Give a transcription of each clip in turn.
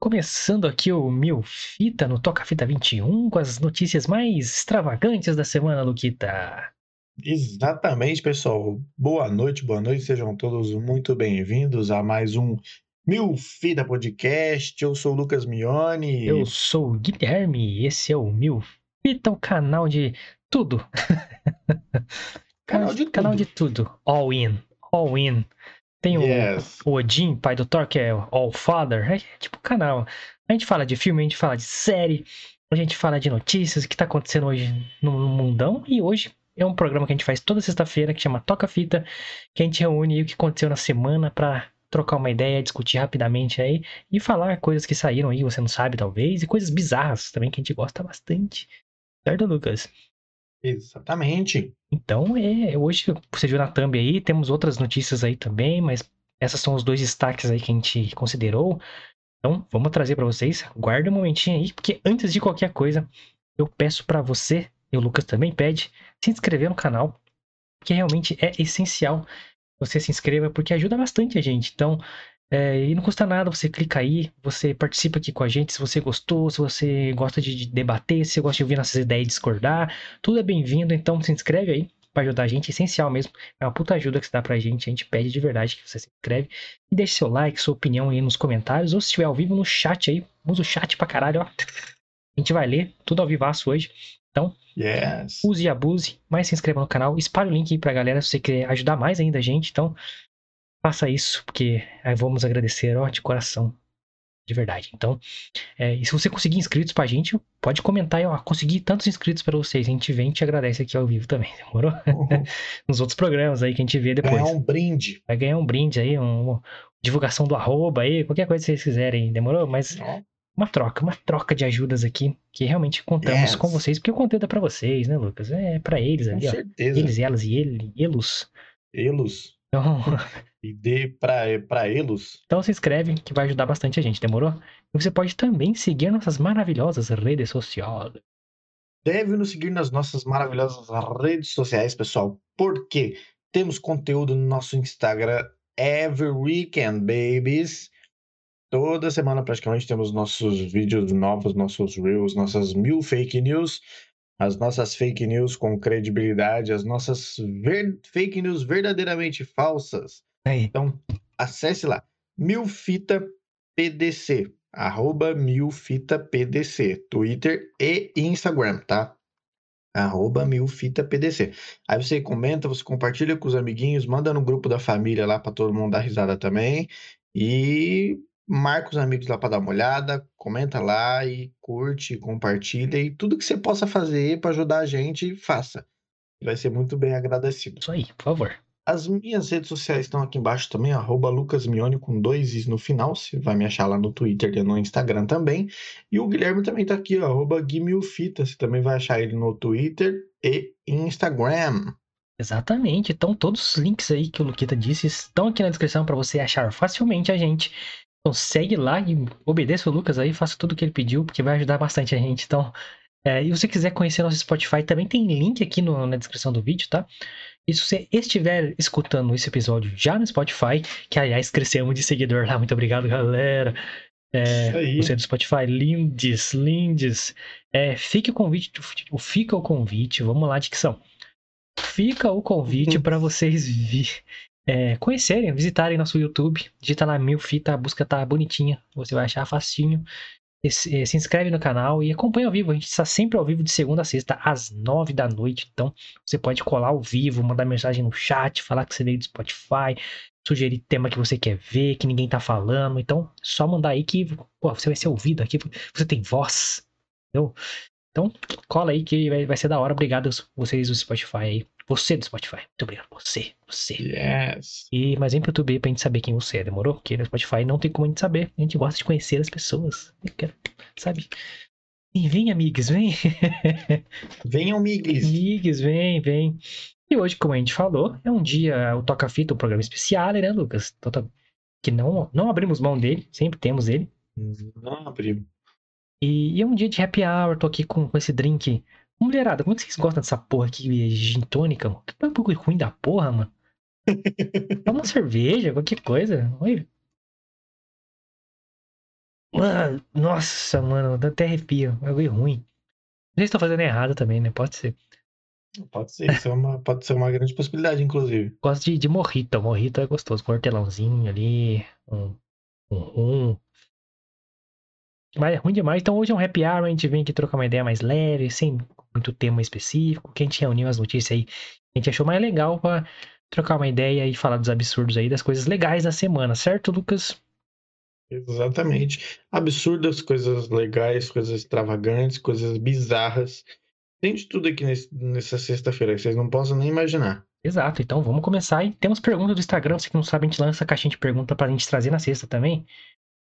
Começando aqui o Mil Fita no Toca Fita 21 com as notícias mais extravagantes da semana, Luquita. Exatamente, pessoal. Boa noite, boa noite. Sejam todos muito bem-vindos a mais um Mil Fita Podcast. Eu sou o Lucas Mione. Eu sou o Guilherme e esse é o Mil Fita, o canal de tudo. Canal de Canal de tudo. All in. All in. Tem o, Yes. o Odin, pai do Thor, que é All Father. É tipo canal. A gente fala de filme, a gente fala de série, a gente fala de notícias, o que tá acontecendo hoje no no mundão. E hoje é um programa que a gente faz toda sexta-feira, que chama Toca Fita, que a gente reúne aí o que aconteceu na semana pra trocar uma ideia, discutir rapidamente aí e falar coisas que saíram aí, você não sabe talvez, e coisas bizarras também que a gente gosta bastante. Certo, Lucas? Exatamente. Então, é, hoje, você viu na thumb aí, temos outras notícias aí também, mas essas são os dois destaques aí que a gente considerou. Então, vamos trazer para vocês. Guarda um momentinho aí, porque antes de qualquer coisa, eu peço para você, e o Lucas também pede, se inscrever no canal, que realmente é essencial você se inscreva, porque ajuda bastante a gente. Então, é, e não custa nada, você clica aí, você participa aqui com a gente, se você gostou, se você gosta de de debater, se você gosta de ouvir nossas ideias e discordar, tudo é bem-vindo, então se inscreve aí para ajudar a gente, é essencial mesmo. É uma puta ajuda que você dá pra gente, a gente pede de verdade que você se inscreve e deixe seu like, sua opinião aí nos comentários, ou se estiver ao vivo no chat aí, usa o chat pra caralho, ó. A gente vai ler tudo ao vivaço hoje. Então, Yes. use e abuse, mas se inscreva no canal, espalhe o link aí pra galera se você quer ajudar mais ainda a gente, então faça isso, porque aí vamos agradecer, ó, de coração. De verdade. Então, é, e se você conseguir inscritos pra gente, pode comentar aí, ó, consegui tantos inscritos pra vocês. A gente vem e te agradece aqui ao vivo também, demorou? Nos outros programas aí que a gente vê depois. Ganhar um brinde. Vai ganhar um brinde aí, um, divulgação do arroba aí, qualquer coisa que vocês quiserem, demorou? Mas uma troca, uma troca de ajudas aqui, que realmente contamos Yes. com vocês, porque o conteúdo é pra vocês, né, Lucas? É pra eles Com ali, ó. certeza. Eles, elas e ele, elos. Elos. Então, E dê pra, pra elos. então se inscreve, que vai ajudar bastante a gente, demorou? E você pode também seguir nossas maravilhosas redes sociais. Deve nos seguir nas nossas maravilhosas redes sociais, pessoal, porque temos conteúdo no nosso Instagram every weekend, babies. Toda semana praticamente temos nossos vídeos novos, nossos reels, nossas mil fake news, as nossas fake news com credibilidade, as nossas ver- fake news verdadeiramente falsas. Aí, Então, acesse lá, Milfita PDC, arroba Milfita PDC, Twitter e Instagram, tá? Arroba Milfita PDC. Aí você comenta, você compartilha com os amiguinhos, manda no grupo da família lá para todo mundo dar risada também. E marca os amigos lá para dar uma olhada, comenta lá e curte, compartilha e tudo que você possa fazer para ajudar a gente, faça. Vai ser muito bem agradecido. isso aí, por favor. As minhas redes sociais estão aqui embaixo também, arroba lucasmione com dois is no final. Você vai me achar lá no Twitter e no Instagram também. E o Guilherme também tá aqui, arroba guimilfita. Você também vai achar ele no Twitter e Instagram. Exatamente. Então, todos os links aí que o Luquita disse estão aqui na descrição para você achar facilmente a gente. Então, segue lá e obedeça o Lucas aí, faça tudo o que ele pediu, porque vai ajudar bastante a gente. Então, é, e se você quiser conhecer nosso Spotify, também tem link aqui no- na descrição do vídeo, tá? E se você estiver escutando esse episódio já no Spotify, que aliás crescemos de seguidor lá, muito obrigado, galera. É, Isso aí. você do Spotify, lindes, lindes. É, fique o convite, fica o convite, vamos lá, dicção. Fica o convite para vocês vi, é, conhecerem, visitarem nosso YouTube. Digita lá mil fita, a busca tá bonitinha, você vai achar facinho. Se, se inscreve no canal e acompanha ao vivo. A gente está sempre ao vivo de segunda a sexta, às nove da noite. Então, você pode colar ao vivo, mandar mensagem no chat, falar que você veio do Spotify, sugerir tema que você quer ver, que ninguém tá falando. Então, só mandar aí que pô, você vai ser ouvido aqui, você tem voz. Entendeu? Então, cola aí que vai, vai ser da hora. Obrigado vocês do Spotify aí. Você do Spotify. Muito obrigado. Você, você. Yes. E, mas vem pro YouTube pra gente saber quem você é, demorou? Porque no Spotify não tem como a gente saber. A gente gosta de conhecer as pessoas. Eu quero, sabe? E vem, amigos, vem. Venham, miglis. amigos, vem, vem. E hoje, como a gente falou, é um dia, o Toca Fita, um programa especial, né, Lucas? Que não, não abrimos mão dele, sempre temos ele. Não, primo. E, e é um dia de happy hour, tô aqui com, com esse drink. Mulherada, como é que vocês gostam dessa porra aqui, gin tônica? mano? Que bagulho ruim da porra, mano. Toma uma cerveja, qualquer coisa. Oi. Mano, nossa, mano, dá até arrepio. É algo ruim. Não sei se tô fazendo errado também, né? Pode ser. Pode ser, isso é uma, pode ser uma grande possibilidade, inclusive. Gosto de, de morrito. Morrito é gostoso. Com hortelãozinho ali, um, um rum. Mas é ruim demais. Então hoje é um happy hour. A gente vem aqui trocar uma ideia mais leve, sem muito tema específico. Que a gente reuniu as notícias aí. A gente achou mais legal pra trocar uma ideia e falar dos absurdos aí, das coisas legais da semana, certo, Lucas? Exatamente. Absurdas, coisas legais, coisas extravagantes, coisas bizarras. Tem de tudo aqui nesse, nessa sexta-feira, que vocês não possam nem imaginar. Exato, então vamos começar. E temos perguntas do Instagram. Você que não sabe, a gente lança a caixinha de pergunta pra gente trazer na sexta também.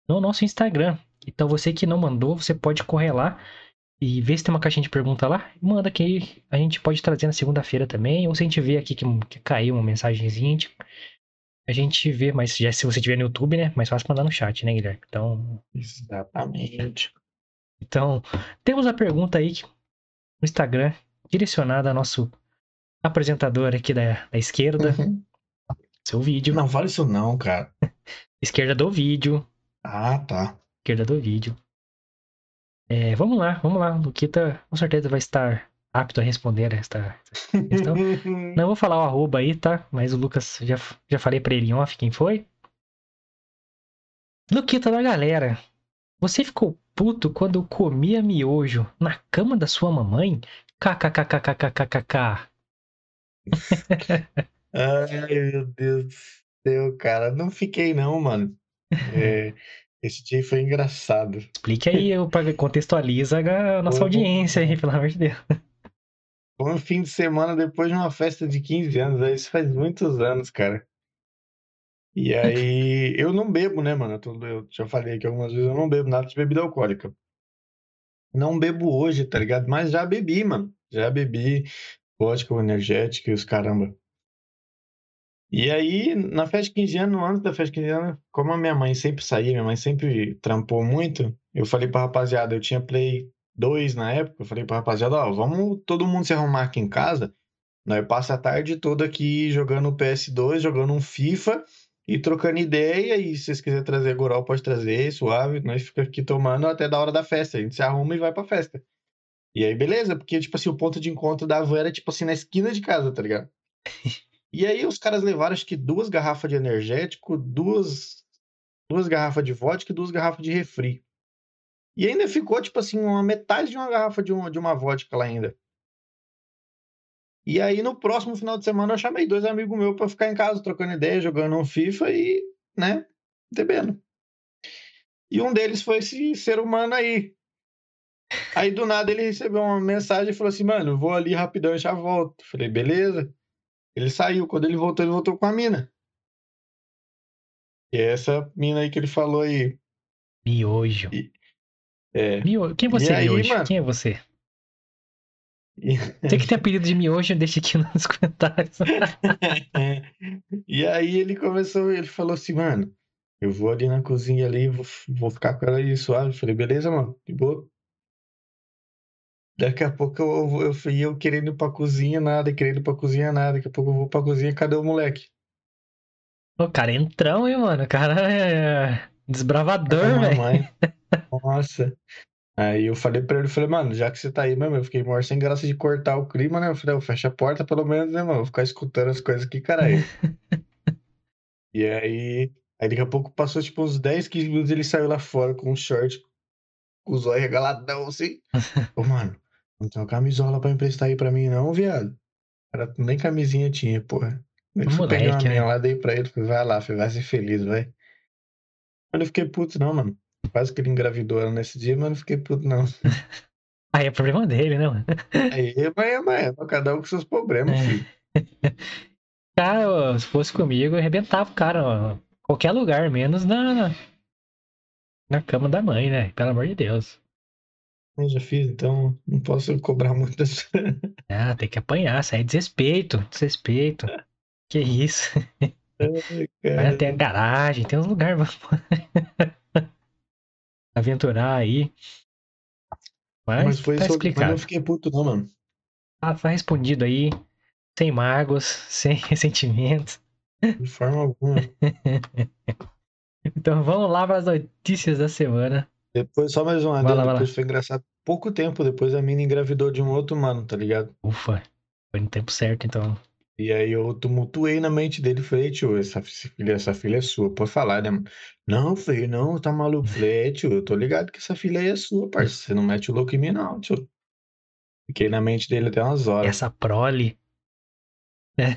No nosso Instagram. Então você que não mandou, você pode correr lá e ver se tem uma caixinha de pergunta lá. Manda que a gente pode trazer na segunda-feira também. Ou se a gente vê aqui que, que caiu uma mensagenzinha, a gente, a gente vê. Mas já se você tiver no YouTube, né? Mais fácil mandar no chat, né, Guilherme? Então, Exatamente. então temos a pergunta aí no Instagram direcionada ao nosso apresentador aqui da, da esquerda. Uhum. Seu vídeo. Não fala isso não, cara. Esquerda do vídeo. Ah, tá. Esquerda do vídeo. É, vamos lá, vamos lá. O Luquita com certeza vai estar apto a responder esta, esta questão. Não vou falar o arroba aí, tá? Mas o Lucas, já, já falei pra ele em off quem foi. Luquita da galera. Você ficou puto quando comia miojo na cama da sua mamãe? KKKKKKKK. Ai, meu Deus do céu, cara. Não fiquei não, mano. É, esse dia foi engraçado. Explique aí, eu contextualiza a nossa audiência aí, pelo amor de Deus. Foi um fim de semana depois de uma festa de 15 anos. aí Isso faz muitos anos, cara. E aí, eu não bebo, né, mano? Eu, já falei aqui algumas vezes, eu não bebo nada de bebida alcoólica. Não bebo hoje, tá ligado? Mas já bebi, mano. Já bebi vodka, energético e os caramba. E aí, na festa de 15 anos, antes da festa de 15 anos, como a minha mãe sempre saía, minha mãe sempre trampou muito, eu falei pra rapaziada, eu tinha Play 2 na época, eu falei pra rapaziada, ó, vamos todo mundo se arrumar aqui em casa, nós passa a tarde toda aqui jogando PS2, jogando um FIFA e trocando ideia, e se vocês quiserem trazer goró, pode trazer, suave, nós fica aqui tomando até da hora da festa, a gente se arruma e vai pra festa. E aí, beleza, porque, tipo assim, o ponto de encontro da van era, tipo assim, na esquina de casa, tá ligado? E aí os caras levaram, acho que duas garrafas de energético, duas, duas garrafas de vodka e duas garrafas de refri. E ainda ficou, tipo assim, uma metade de uma garrafa de uma, de uma vodka lá ainda. E aí, no próximo final de semana, eu chamei dois amigos meus pra ficar em casa, trocando ideia, jogando um FIFA e, né, bebendo. E um deles foi esse ser humano aí. Aí, do nada, ele recebeu uma mensagem e falou assim, mano, vou ali rapidão e já volto. Falei, beleza. Ele saiu. Quando ele voltou, ele voltou com a mina. E é essa mina aí que ele falou aí. Miojo. É. Miojo. Quem é você, E aí, Miojo? mano? Quem é você? E... Você que tem apelido de miojo, deixa aqui nos comentários. e aí ele começou, ele falou assim, mano, eu vou ali na cozinha ali, vou, vou ficar com ela aí suave. Eu falei, beleza, mano, de boa. Daqui a pouco eu, eu, eu fui eu querendo ir pra cozinha, nada, querendo ir pra cozinha, nada. Daqui a pouco eu vou pra cozinha, cadê o moleque? O cara é entrão, hein, mano? O cara é desbravador, velho. Nossa. Aí eu falei pra ele, eu falei, mano, já que você tá aí mesmo, eu fiquei maior sem graça de cortar o clima, né? Eu falei, "Ô, fecha a porta pelo menos, né, mano? Vou ficar escutando as coisas aqui, caralho. E aí, aí daqui a pouco passou tipo uns 10, 15 minutos ele saiu lá fora com um short, com os olhos regaladão assim. Ô, mano, não tem uma camisola pra emprestar aí pra mim não, viado? Cara, nem camisinha tinha, porra. Eu fui pegar uma minha né? lá, dei pra ele, falei, vai lá, filho, vai ser feliz, vai. Mas eu não fiquei puto não, mano. Quase que ele engravidou ela nesse dia, mas eu não fiquei puto não. Aí é problema dele, né, mano? Aí, mas, mas, mas cada um com seus problemas, É. filho. Cara, se fosse comigo, eu arrebentava o cara, ó. Qualquer lugar, menos na, na cama da mãe, né? Pelo amor de Deus. Eu já fiz, então não posso cobrar muitas. Ah, tem que apanhar, isso aí é desrespeito, desrespeito. Que isso? Vai até a garagem, tem uns lugares pra aventurar aí. Mas, Mas foi tá isso, mas eu fiquei puto não, mano. Ah, tá respondido aí, sem mágoas, sem ressentimentos. De forma alguma. Então vamos lá para as notícias da semana. Depois, só mais um adendo, lá, depois foi engraçado. Pouco tempo depois a mina engravidou de um outro mano, tá ligado? Ufa, foi no tempo certo, então. E aí eu tumultuei na mente dele e falei, tio, essa filha, essa filha é sua, pode falar, né? Não, filho, não, tá maluco. Falei, é, tio, eu tô ligado que essa filha aí é sua, parça. Você não mete o louco em mim, não, tio. Fiquei na mente dele até umas horas. Essa prole. É.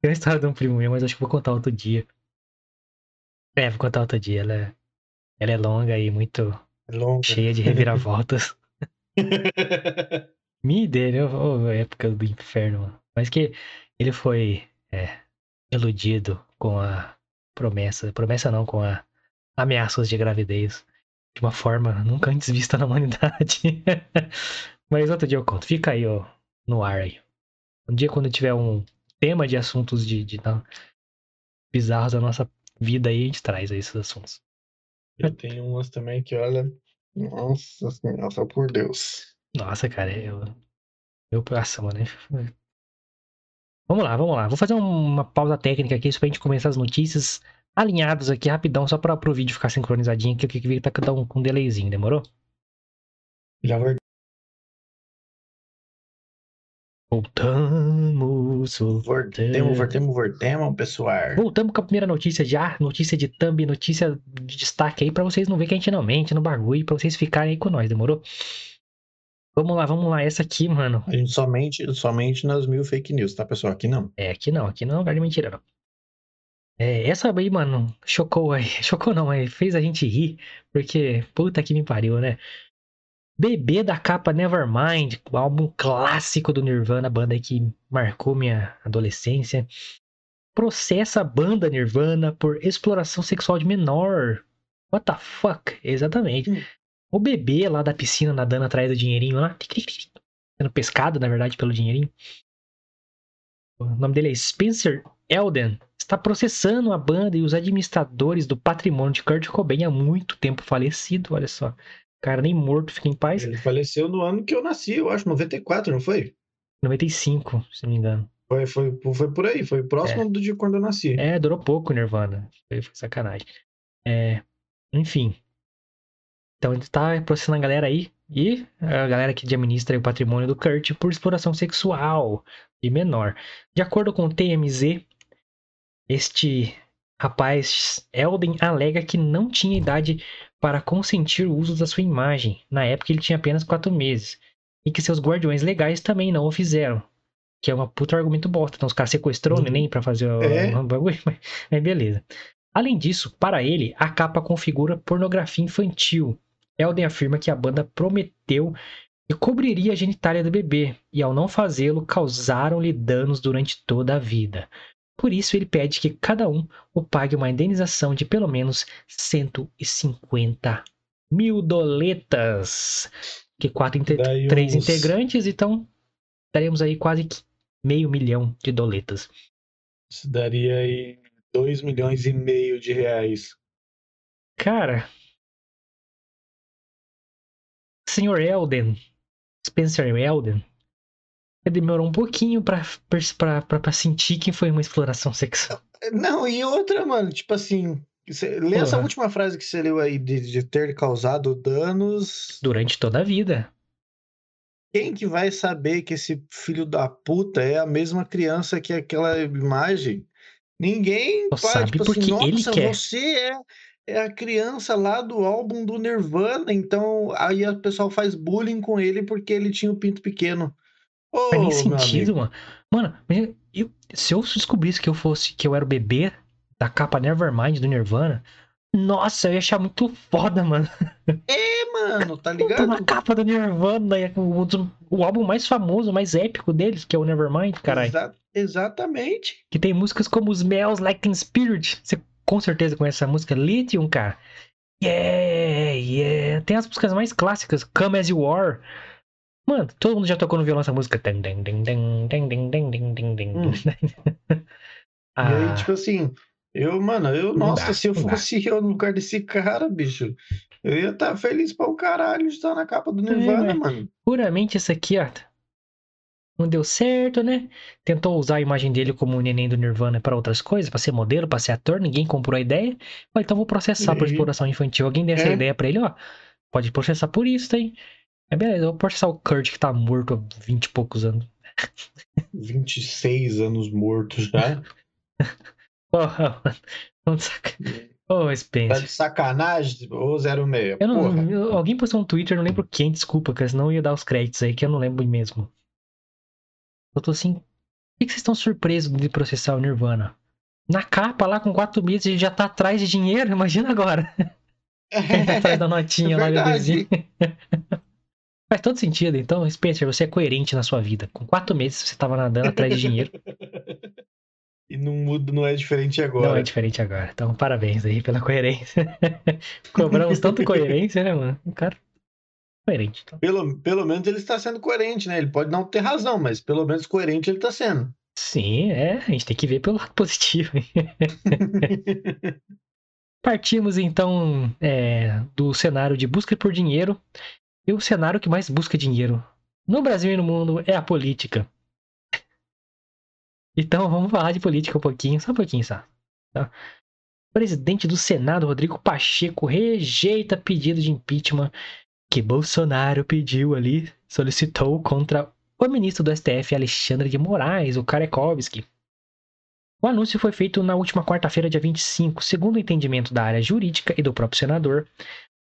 Tem uma história de um primo meu, mas acho que vou contar outro dia. É, vou contar outro dia. Ela é, ela é longa e muito É longa. cheia de reviravoltas. Me dele, ô, ô, época do inferno, mano. Mas que ele foi é, iludido com a promessa. Promessa não, com a ameaças de gravidez. De uma forma nunca antes vista na humanidade. Mas outro dia eu conto. Fica aí, ó, no ar aí. Um dia quando tiver um tema de assuntos de, de da- bizarros da nossa vida aí, a gente traz aí esses assuntos. Eu tenho umas também que, olha, nossa senhora, só por Deus. Nossa, cara, eu. Eu nossa, mano. é- Vamos lá, vamos lá. Vou fazer uma pausa técnica aqui, só pra gente começar as notícias alinhadas aqui rapidão, só pra, pro vídeo ficar sincronizadinho aqui, o que que tá com um, um delayzinho, demorou? Já vou Voltamos, Voltemos, voltemos, voltemos, pessoal. Voltamos com a primeira notícia já, notícia de thumb, notícia de destaque aí, pra vocês não verem que a gente não mente no bagulho, pra vocês ficarem aí com nós, demorou? Vamos lá, vamos lá, essa aqui, mano. A gente somente, somente nas mil fake news, tá, pessoal? Aqui não. É, aqui não, aqui não é lugar de mentira, não. É, essa aí, mano, chocou aí. Chocou não, aí fez a gente rir, porque puta que me pariu, né? Bebê da capa Nevermind, o álbum clássico do Nirvana, banda que marcou minha adolescência, processa a banda Nirvana por exploração sexual de menor. What the fuck? Exatamente. Hum. O bebê lá da piscina nadando atrás do dinheirinho lá, sendo pescado, na verdade, pelo dinheirinho. O nome dele é Spencer Elden. Está processando a banda e os administradores do patrimônio de Kurt Cobain há muito tempo falecido, olha só. Cara, nem morto fica em paz. Ele faleceu no ano que eu nasci, eu acho, 94, não foi? 95, se não me engano. Foi, foi, foi por aí, foi próximo do dia quando eu nasci. É, durou pouco o Nirvana. Foi, foi sacanagem. É, enfim. Então ele tá processando a galera aí. E a galera que administra o patrimônio do Kurt por exploração sexual de menor. De acordo com o TMZ, este rapaz Elden alega que não tinha idade para consentir o uso da sua imagem. Na época ele tinha apenas 4 meses. E que seus guardiões legais também não o fizeram. Que é uma puta argumento bosta. Então os caras sequestrou o Uhum. neném pra fazer o, É. o bagulho. Mas, mas beleza. Além disso, para ele, a capa configura pornografia infantil. Elden afirma que a banda prometeu que cobriria a genitália do bebê, e ao não fazê-lo, causaram-lhe danos durante toda a vida. Por isso, ele pede que cada um o pague uma indenização de pelo menos 150 mil doletas. Que quatro inte- Daí três uns- integrantes, então daremos aí quase meio milhão de doletas. Isso daria aí 2 milhões e meio de reais. Cara. Senhor Elden. Spencer Elden. Demorou um pouquinho pra, pra, pra, pra sentir que foi uma exploração sexual. Não, e outra, mano, tipo assim, você- lê essa Porra. última frase que você leu aí de, de ter causado danos. Durante toda a vida. Quem que vai saber que esse filho da puta é a mesma criança que aquela imagem? Ninguém Só sabe tipo porque assim, ele quer." você é, é a criança lá do álbum do Nirvana, então aí o pessoal faz bullying com ele porque ele tinha o pinto pequeno. Ô, Faz nem sentido, mano. Mano, eu- se eu descobrisse que eu fosse, que eu era o bebê da capa Nevermind do Nirvana, nossa, eu ia achar muito foda, mano. É, mano, tá Eu tô ligado? na capa do Nirvana, é o, o álbum mais famoso, mais épico deles, que é o Nevermind, caralho. Exa- exatamente. Que tem músicas como Smells Like Teen Spirit. Você com certeza conhece essa música, Lithium, cara. Yeah, yeah. Tem as músicas mais clássicas, Come As You Are. Mano, todo mundo já tocou no violão essa música. Ding, ding, ding, ding, ding, ding, ding, ding, ding, ding. E aí, Ah, tipo assim, eu, mano, eu, nossa, dá, se eu não dá. fosse eu no lugar desse cara, bicho, eu ia estar feliz pra um caralho de estar na capa do É, Nirvana, mas- mano. puramente isso aqui, ó. não deu certo, né? Tentou usar a imagem dele como o neném do Nirvana para outras coisas, para ser modelo, para ser ator, ninguém comprou a ideia. Falei, então vou processar por E- exploração infantil. Alguém deu essa É. ideia pra ele, ó. Pode processar por isso, hein? É beleza, eu vou processar o Kurt que tá morto há 20 e poucos anos. 26 anos morto já. Porra, mano. Ô, Tá Spencer. de sacanagem, ô 06. Eu não, eu- alguém postou um Twitter, não lembro quem, desculpa, cara, senão eu ia dar os créditos aí, que eu não lembro mesmo. Eu tô assim, por que, que vocês estão surpresos de processar o Nirvana? Na capa, lá com quatro meses, ele já tá atrás de dinheiro, imagina agora. Tá atrás da notinha É lá, bebezinho. Faz todo sentido, então, Spencer, você é coerente na sua vida. Com quatro meses você tava nadando atrás de dinheiro. E não muda, não é diferente Não agora. é diferente agora. Então, parabéns aí pela coerência. Cobramos tanto coerência, né, mano? O cara. Coerente. Então. Pelo, pelo menos ele está sendo coerente, né? Ele pode não ter razão, mas pelo menos coerente ele está sendo. Sim, é. A gente tem que ver pelo lado positivo. Partimos então é, do cenário de busca por dinheiro. E o cenário que mais busca dinheiro no Brasil e no mundo é a política. Então vamos falar de política um pouquinho, só um pouquinho só. tá? Presidente do Senado, Rodrigo Pacheco, rejeita pedido de impeachment que Bolsonaro pediu ali, solicitou contra o ministro do STF, Alexandre de Moraes, o Karekovski. O anúncio foi feito na última quarta-feira, dia 25. Segundo o entendimento da área jurídica e do próprio senador,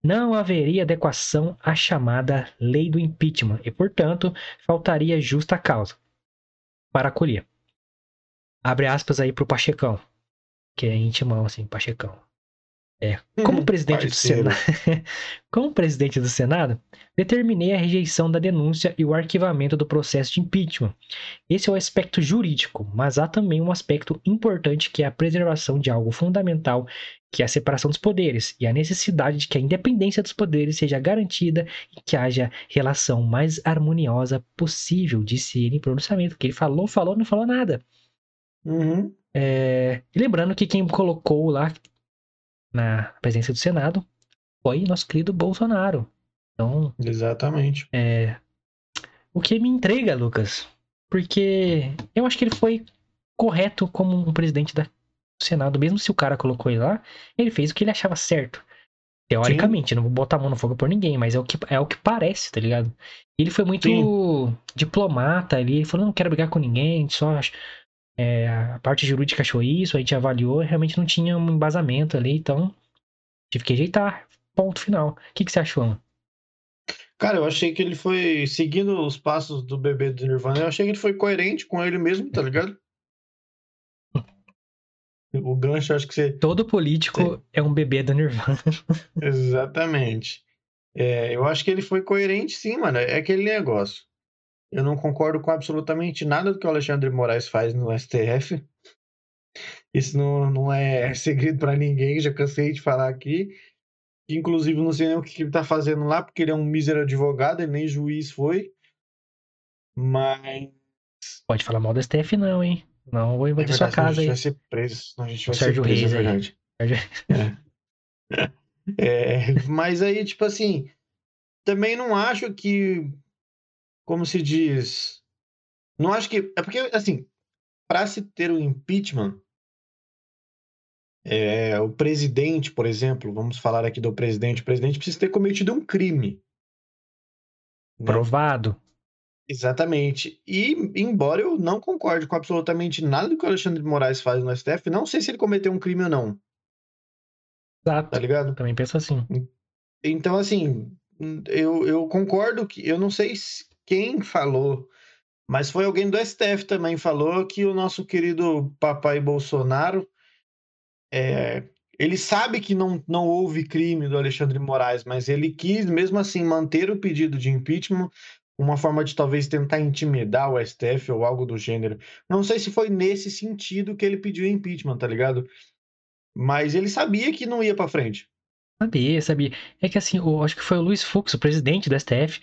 não haveria adequação à chamada lei do impeachment e, portanto, faltaria justa causa para acolher. Abre aspas aí pro Pachecão, que é intimão, assim, Pachecão. É, como presidente do. Senado, como presidente do Senado, determinei a rejeição da denúncia e o arquivamento do processo de impeachment. Esse é o aspecto jurídico, mas há também um aspecto importante que é a preservação de algo fundamental, que é a separação dos poderes e a necessidade de que a independência dos poderes seja garantida e que haja relação mais harmoniosa possível, disse ele em pronunciamento, que ele falou, falou, não falou nada. Uhum. É, E lembrando que quem colocou lá na presença do Senado foi nosso querido Bolsonaro. Então, Exatamente. é, o que me intriga, Lucas, porque eu acho que ele foi correto como um presidente da- do Senado, mesmo se o cara colocou ele lá, ele fez o que ele achava certo. Teoricamente, não vou botar a mão no fogo por ninguém, mas é o que, é o que parece, tá ligado? Ele foi muito Sim. diplomata ali, ele falou, não quero brigar com ninguém, só é, a parte jurídica achou isso, a gente avaliou, realmente não tinha um embasamento ali, então tive que rejeitar. Ponto final. O que, que você achou? Cara, eu achei que ele foi seguindo os passos do bebê do Nirvana. Eu achei que ele foi coerente com ele mesmo, tá ligado? O gancho, acho que você. Todo político é um bebê da Nirvana. Exatamente. É, eu acho que ele foi coerente, sim, mano. É aquele negócio. Eu não concordo com absolutamente nada do que o Alexandre Moraes faz no STF. Isso não, não é segredo pra ninguém, já cansei de falar aqui. Inclusive, não sei nem o que ele tá fazendo lá, porque ele é um mísero advogado, ele nem juiz foi. Mas. Pode falar mal do STF, não, hein? Não vou É invadir sua verdade, senão a casa gente aí. vai ser preso. a gente vai Sérgio ser preso, Reis é aí. verdade. Sérgio- É, mas aí, tipo assim, também não acho que, como se diz, não acho que, é porque, assim, para se ter o impeachment, é, o presidente, por exemplo, vamos falar aqui do presidente, o presidente precisa ter cometido um crime. né? Provado. Exatamente. E, embora eu não concorde com absolutamente nada do que o Alexandre de Moraes faz no STF, não sei se ele cometeu um crime ou não, Exato. tá ligado? Também penso assim. Então, assim, eu, eu concordo que eu não sei se- quem falou, mas foi alguém do STF também falou que o nosso querido papai Bolsonaro é, ele sabe que não, não houve crime do Alexandre Moraes, mas ele quis mesmo assim manter o pedido de impeachment, uma forma de talvez tentar intimidar o STF ou algo do gênero. Não sei se foi nesse sentido que ele pediu impeachment, tá ligado? Mas ele sabia que não ia pra frente. Sabia, sabia. É que assim, eu acho que foi o Luiz Fux, o presidente do STF.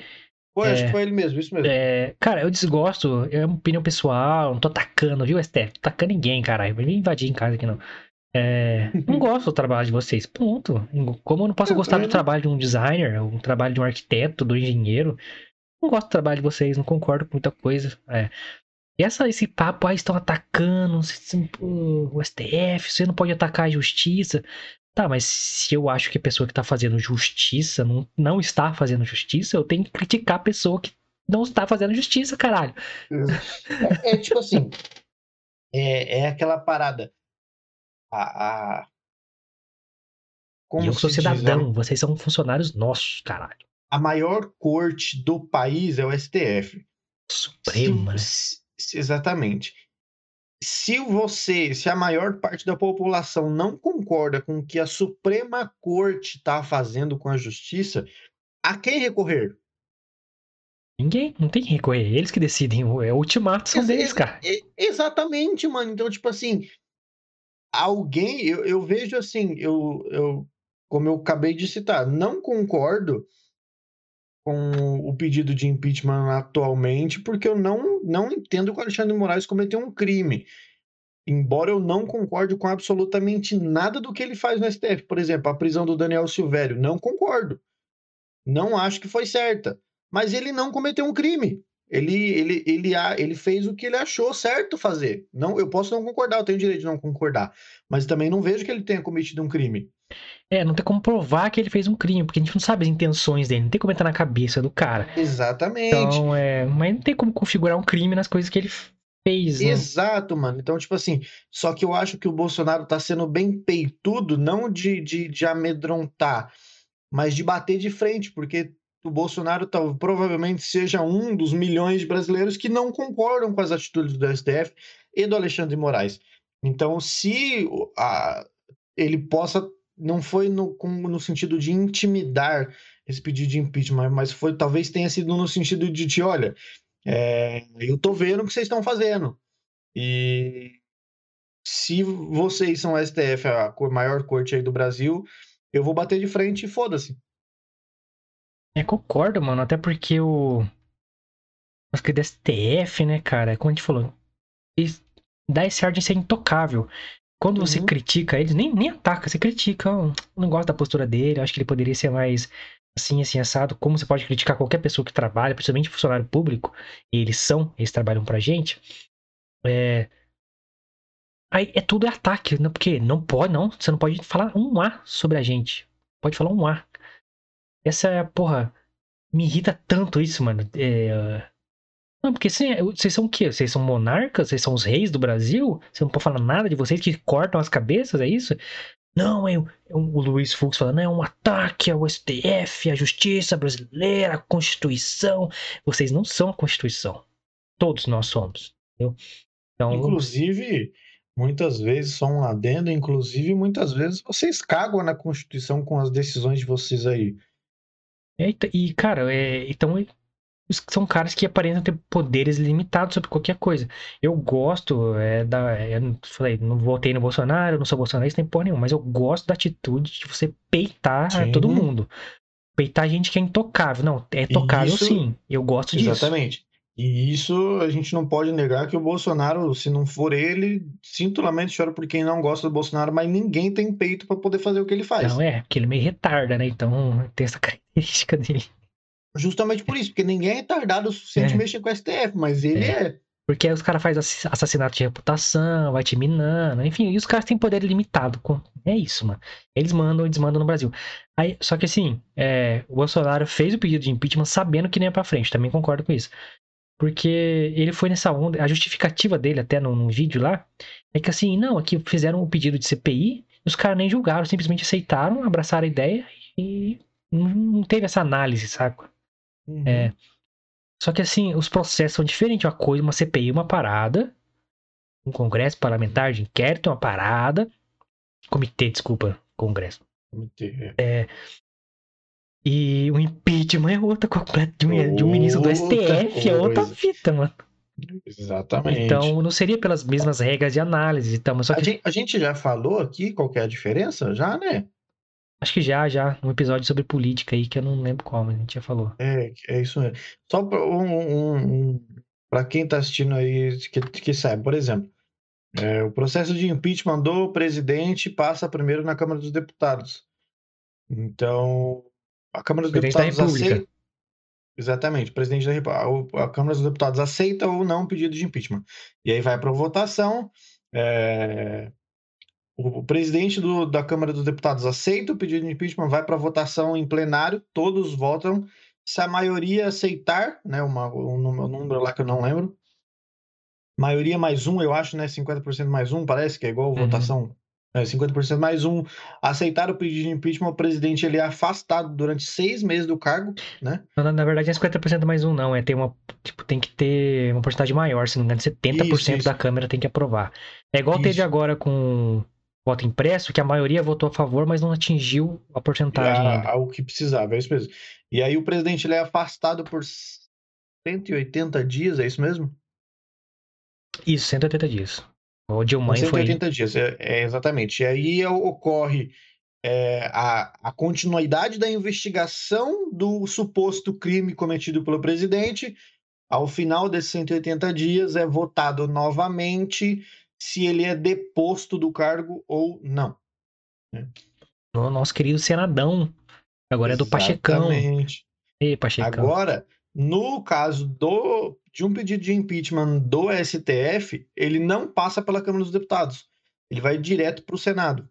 Acho É. que foi ele mesmo, isso mesmo. É, cara, eu desgosto, é uma opinião pessoal, não tô atacando, viu, STF? Tô atacando ninguém, caralho. Vai me invadir em casa aqui, não. É, não gosto do trabalho de vocês, ponto. Como eu não posso Eu gostar do também não. trabalho de um designer, um trabalho de um arquiteto, do engenheiro, não gosto do trabalho de vocês, não concordo com muita coisa. É. E essa, esse papo, aí estão atacando o STF, você não pode atacar a justiça. Tá, mas se eu acho que a pessoa que tá fazendo justiça não, não está fazendo justiça, eu tenho que criticar a pessoa que não está fazendo justiça, caralho. É, é tipo assim, é, é aquela parada. A, a... Como eu sou cidadão, diz, vocês são funcionários nossos, caralho. A maior corte do país é o STF. Suprema. Se, exatamente. Se você, se a maior parte da população não concorda com o que a Suprema Corte está fazendo com a justiça, a quem recorrer? Ninguém, não tem que recorrer. Eles que decidem. É o ultimato são deles, cara. Exatamente, mano. Então, tipo assim, alguém, eu, eu vejo assim, eu, eu, como eu acabei de citar, não concordo com o pedido de impeachment atualmente, porque eu não, não entendo que o Alexandre de Moraes cometeu um crime. Embora eu não concorde com absolutamente nada do que ele faz no STF. Por exemplo, a prisão do Daniel Silvério. Não concordo. Não acho que foi certa. Mas ele não cometeu um crime. Ele, ele, ele, ele fez o que ele achou certo fazer. Não, eu posso não concordar, eu tenho direito de não concordar. Mas também não vejo que ele tenha cometido um crime. É, não tem como provar que ele fez um crime, porque a gente não sabe as intenções dele, não tem como entrar na cabeça do cara. Exatamente. Então, é, mas não tem como configurar um crime nas coisas que ele fez. Né? Exato, mano. Então, tipo assim, só que eu acho que o Bolsonaro tá sendo bem peitudo, não de, de, de amedrontar, mas de bater de frente, porque o Bolsonaro tá, provavelmente seja um dos milhões de brasileiros que não concordam com as atitudes do STF e do Alexandre de Moraes. Então, se a, ele possa não foi no, no sentido de intimidar esse pedido de impeachment, mas foi talvez tenha sido no sentido de, de olha, é, eu tô vendo o que vocês estão fazendo. E se vocês são a STF, a maior corte aí do Brasil, eu vou bater de frente e foda-se. É, concordo, mano, até porque o. Acho que do STF, né, cara, como a gente falou, dá esse ar de ser intocável. Quando você uhum. critica eles, nem, nem ataca, você critica. Não gosto da postura dele, acho que ele poderia ser mais assim, assim, assado. Como você pode criticar qualquer pessoa que trabalha, principalmente funcionário público, e eles são, eles trabalham pra gente. É. Aí é tudo ataque, né? porque não pode, não. Você não pode falar um A sobre a gente. Pode falar um A. Essa é, porra, me irrita tanto isso, mano. É, não, porque vocês são o quê? Vocês são monarcas? Vocês são os reis do Brasil? Você não pode falar nada de vocês que cortam as cabeças, é isso? Não, é, é o Luiz Fux falando, é um ataque ao STF, à justiça brasileira, à Constituição. Vocês não são a Constituição. Todos nós somos. Entendeu? Então, inclusive, muitas vezes, só um adendo, inclusive, muitas vezes vocês cagam na Constituição com as decisões de vocês aí. É, e, cara, é, então são caras que aparentam ter poderes limitados sobre qualquer coisa. Eu gosto é, da. É, falei, não votei no Bolsonaro, não sou bolsonarista nem porra nenhuma, mas eu gosto da atitude de você peitar sim. todo mundo. Peitar gente que é intocável. Não, é tocável isso, sim. Eu gosto exatamente. disso. Exatamente. E isso a gente não pode negar que o Bolsonaro, se não for ele, sinto lamento, choro por quem não gosta do Bolsonaro, mas ninguém tem peito para poder fazer o que ele faz. Não é, porque ele meio retarda, né? Então tem essa característica dele. Justamente por isso, porque ninguém é retardado o suficiente é. mexer com o STF, mas ele é. é. Porque aí os caras fazem assassinato de reputação, vai te minando, enfim, e os caras têm poder limitado. É isso, mano. Eles mandam e desmandam no Brasil. Aí, só que assim, é, o Bolsonaro fez o pedido de impeachment sabendo que nem é pra frente, também concordo com isso. Porque ele foi nessa onda, a justificativa dele até no, no vídeo lá, é que assim, não, aqui fizeram o pedido de CPI, os caras nem julgaram, simplesmente aceitaram, abraçaram a ideia e não teve essa análise, sabe? Uhum. É. Só que assim, os processos são diferentes. Uma coisa, uma CPI, uma parada. Um congresso parlamentar de inquérito, uma parada. Comitê, desculpa, congresso. Comitê. É. é e o impeachment é outra completa de um, de um ministro do STF, coisa. é outra fita, mano. Exatamente. Então, não seria pelas mesmas regras de análise. Então, só que... a, gente, a gente já falou aqui qual é a diferença? Já, né? Acho que já, já. Um episódio sobre política aí, que eu não lembro qual, mas a gente já falou. É, é isso mesmo. Só para um, um, um, quem está assistindo aí, que, que sabe, por exemplo, é, o processo de impeachment do presidente passa primeiro na Câmara dos Deputados. Então, a Câmara dos Deputados aceita. Exatamente. O presidente da República, a Câmara dos Deputados aceita ou não o pedido de impeachment. E aí vai para votação. É... O presidente do, da Câmara dos Deputados aceita o pedido de impeachment, vai para votação em plenário, todos votam. Se a maioria aceitar, né, uma, um número lá que eu não lembro, maioria mais um, eu acho, né, 50% mais um, parece que é igual uhum. votação é, 50% mais um, aceitar o pedido de impeachment, o presidente ele é afastado durante seis meses do cargo, né? Na, na verdade, é 50% mais um, não. É ter uma. Tipo, tem que ter uma porcentagem maior, se não me engano, 70% isso, isso. da Câmara tem que aprovar. É igual isso. teve agora com voto impresso, que a maioria votou a favor, mas não atingiu a porcentagem. A, o que precisava, é isso mesmo. E aí o presidente ele é afastado por 180 dias, é isso mesmo? Isso, 180 dias. O Dilma 180 foi... dias, é, é, exatamente. E aí ocorre é, a, a continuidade da investigação do suposto crime cometido pelo presidente. Ao final desses 180 dias, é votado novamente se ele é deposto do cargo ou não. Né? O nosso querido senadão. Agora Exatamente. é do Pachecão. Ei, Pachecão. Agora, no caso do, de um pedido de impeachment do STF, ele não passa pela Câmara dos Deputados. Ele vai direto para o Senado.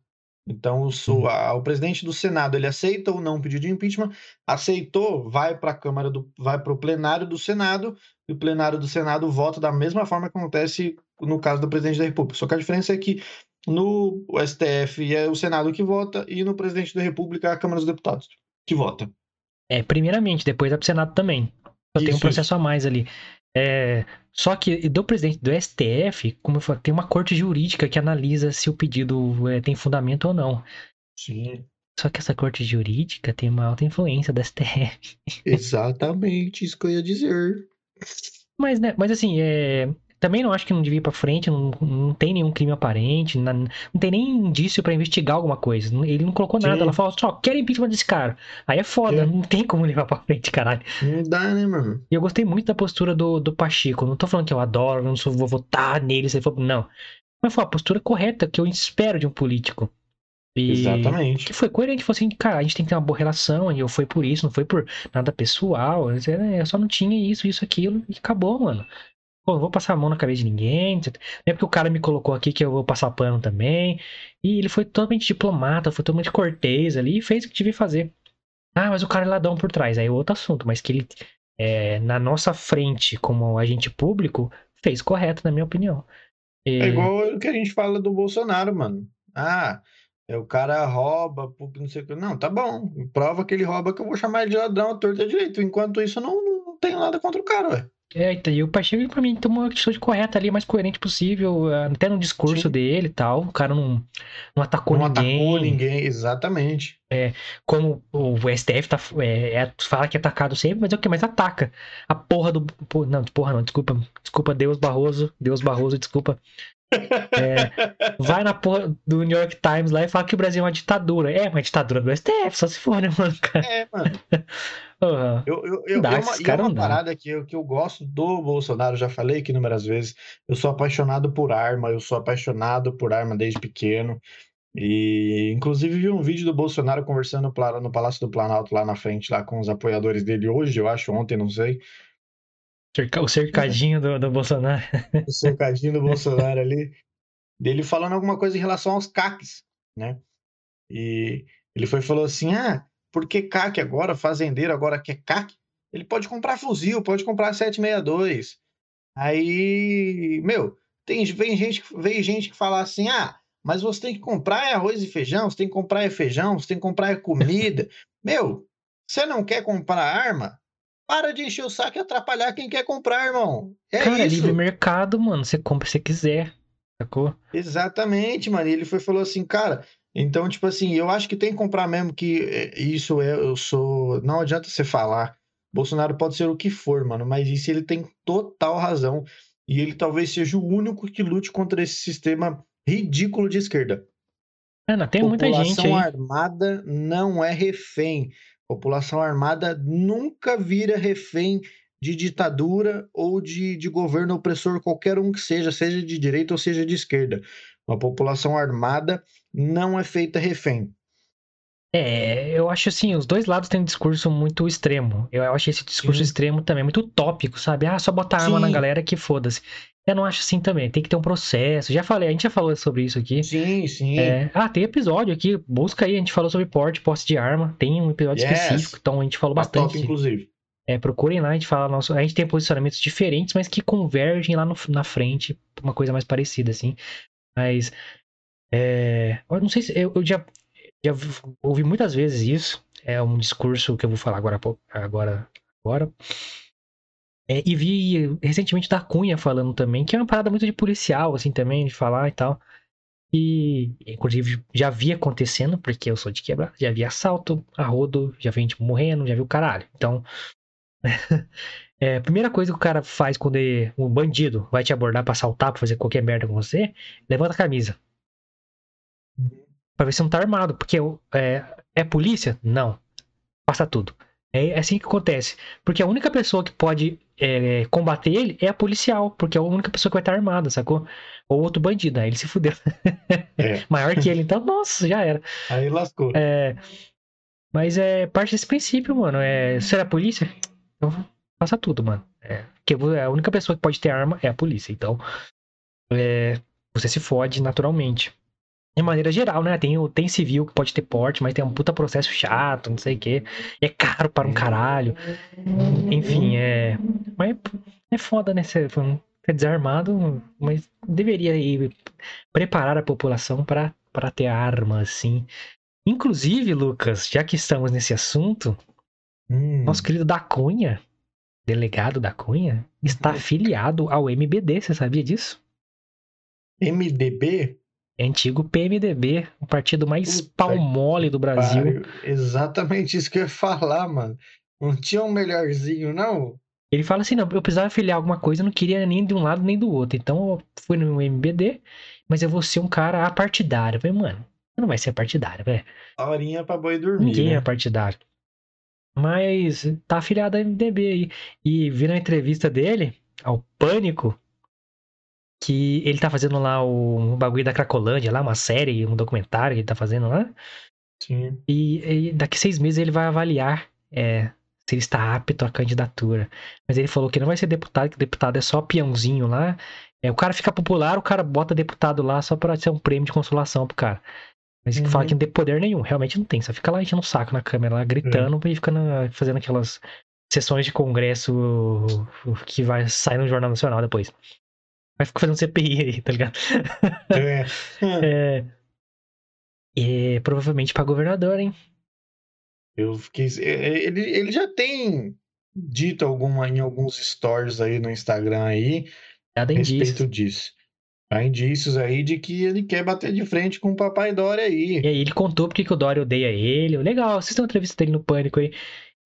Então, o, uhum. a, o, presidente do Senado ele aceita ou não o pedido de impeachment, aceitou, vai para a Câmara do, vai para o plenário do Senado, e o plenário do Senado vota da mesma forma que acontece no caso do presidente da República. Só que a diferença é que no STF é o Senado que vota e no presidente da República é a Câmara dos Deputados que vota. É, primeiramente, depois é para o Senado também. Só tem um processo isso. a mais ali. É, só que do presidente do STF, como eu falei, tem uma corte jurídica que analisa se o pedido é, tem fundamento ou não. Sim. Só que essa corte jurídica tem uma alta influência do STF. Exatamente, isso que eu ia dizer. Mas, né, mas assim, é, também não acho que não devia ir pra frente, não, não tem nenhum crime aparente, não, não tem nem indício para investigar alguma coisa. Ele não colocou nada, Sim. ela falou só, quero impeachment desse cara. Aí é foda, não tem como levar pra frente, caralho. Não dá, né, mano? E eu gostei muito da postura do, do Pacheco. Não tô falando que eu adoro, não sou, vou votar nele, você falou, não. Mas foi a postura correta que eu espero de um político. E Exatamente. Que foi coerente, falou assim, cara, a gente tem que ter uma boa relação, e eu fui por isso, não foi por nada pessoal, eu só não tinha isso, isso, aquilo, e acabou, mano. Pô, não vou passar a mão na cabeça de ninguém. Não é porque o cara me colocou aqui que eu vou passar pano também. E ele foi totalmente diplomata, foi totalmente cortês ali e fez o que devia fazer. Ah, mas o cara é ladrão por trás. Aí é outro assunto. Mas que ele, é, na nossa frente, como agente público, fez correto, na minha opinião. E... É igual o que a gente fala do Bolsonaro, mano. Ah, é, o cara rouba, não sei o que. Não, tá bom. Prova que ele rouba que eu vou chamar ele de ladrão torta direito. Enquanto isso, eu não, não tenho nada contra o cara, ué. É, então, e o Pacheco, pra mim, tomou uma atitude correta ali, mais coerente possível, até no discurso Sim. dele e tal. O cara não, não atacou não ninguém. Não atacou ninguém, exatamente. É, como o STF tá, é, é, fala que é atacado sempre, mas é o que mais ataca? A porra do. Não, porra não, desculpa. Desculpa, Deus Barroso. Deus Barroso, desculpa. É, vai na porra do New York Times lá e fala que o Brasil é uma ditadura. É uma ditadura do STF, só se for, né, mano? Cara? É, mano. Uhum. Eu, eu, eu, dá, eu, uma, é uma parada que eu, que eu gosto do Bolsonaro, já falei aqui inúmeras vezes. Eu sou apaixonado por arma, eu sou apaixonado por arma desde pequeno. E inclusive vi um vídeo do Bolsonaro conversando no Palácio do Planalto lá na frente, lá com os apoiadores dele hoje, eu acho, ontem, não sei. O cercadinho do, do Bolsonaro. O cercadinho do Bolsonaro ali. Dele falando alguma coisa em relação aos CACs, né? E ele foi falou assim: ah, porque CAC agora, fazendeiro agora quer CAC, ele pode comprar fuzil, pode comprar 762. Aí, meu, tem, vem, gente, vem gente que fala assim: ah, mas você tem que comprar arroz e feijão, você tem que comprar feijão, você tem que comprar comida. meu, você não quer comprar arma? Para de encher o saco e atrapalhar quem quer comprar, irmão. É Cara, isso. livre mercado, mano. Você compra se quiser. Sacou? Exatamente, mano. E ele foi falou assim, cara. Então, tipo assim, eu acho que tem que comprar mesmo que é, isso é, eu sou. Não adianta você falar. Bolsonaro pode ser o que for, mano, mas isso ele tem total razão. E ele talvez seja o único que lute contra esse sistema ridículo de esquerda. Ana, tem muita gente. População armada não é refém. População armada nunca vira refém de ditadura ou de, de governo opressor, qualquer um que seja, seja de direita ou seja de esquerda. Uma população armada não é feita refém. É, eu acho assim, os dois lados têm um discurso muito extremo. Eu acho esse discurso Sim. extremo também muito utópico, sabe? Ah, só botar arma na Sim. galera que foda-se. Eu não acho assim também. Tem que ter um processo. Já falei, a gente já falou sobre isso aqui. Sim, sim. É, ah, tem episódio aqui. Busca aí, a gente falou sobre porte, posse de arma. Tem um episódio Yes. específico, então a gente falou top, bastante. inclusive. É, procurem lá, a gente fala nosso. A gente tem posicionamentos diferentes, mas que convergem lá no- na frente uma coisa mais parecida, assim. Mas. É, eu não sei se. Eu, eu já, já vi- ouvi muitas vezes isso. É um discurso que eu vou falar agora. Agora. agora. É, e vi recentemente da Cunha falando também, que é uma parada muito de policial, assim, também, de falar e tal. E, inclusive, já vi acontecendo, porque eu sou de quebra, já vi assalto, arrodo, já vi gente morrendo, já vi o caralho. Então, é, a primeira coisa que o cara faz quando ele, um bandido vai te abordar pra assaltar, pra fazer qualquer merda com você, levanta a camisa. Pra ver se não tá armado, porque é, é polícia? Não. Passa tudo. É assim que acontece. Porque a única pessoa que pode é, combater ele é a policial, porque é a única pessoa que vai estar armada, sacou? Ou outro bandido, aí ele se fudeu. É. Maior que ele, então, nossa, já era. Aí lascou. É, mas é parte desse princípio, mano. É, ser a polícia, então faça tudo, mano. É, porque a única pessoa que pode ter arma é a polícia. Então, é, você se fode naturalmente. De maneira geral, né? Tem, tem civil que pode ter porte, mas tem um puta processo chato, não sei o quê. É caro para um caralho. Enfim, é. Mas é foda, né? Ser, ser desarmado, mas deveria aí preparar a população para para ter armas, assim. Inclusive, Lucas, já que estamos nesse assunto, Hum. nosso querido da Cunha, delegado da Cunha, está afiliado ao MBD, você sabia disso? MDB? É antigo PMDB, o partido mais Puta pau mole do Brasil. Pariu. Exatamente isso que eu ia falar, mano. Não tinha um melhorzinho, não? Ele fala assim, não, eu precisava afiliar alguma coisa, eu não queria nem de um lado nem do outro. Então eu fui no MBD, mas eu vou ser um cara apartidário. Eu falei, mano, você não vai ser partidário, velho. Horinha pra boi dormir, Ninguém é né? partidário. Mas tá afiliado ao MDB aí. E vi na entrevista dele, ao Pânico, que ele tá fazendo lá o, o bagulho da Cracolândia, lá, uma série, um documentário que ele tá fazendo lá. Sim. E, e daqui seis meses ele vai avaliar é, se ele está apto à candidatura. Mas ele falou que não vai ser deputado, que deputado é só peãozinho lá. É, o cara fica popular, o cara bota deputado lá só pra ser um prêmio de consolação pro cara. Mas que fala Uhum. que não tem poder nenhum, realmente não tem. Só fica lá enchendo o saco na câmera, lá gritando e fica na- fazendo aquelas sessões de congresso que vai sair no Jornal Nacional depois. Vai ficar fazendo CPI aí, tá ligado? É. É, e provavelmente pra governador, hein? Eu fiquei. é, Ele, ele já tem dito alguma, em alguns stories aí no Instagram aí Nada a respeito disso. Há indícios aí de que ele quer bater de frente com o papai Dória aí. E aí ele contou porque que o Dória odeia ele. Legal, assistam a entrevista dele no Pânico aí.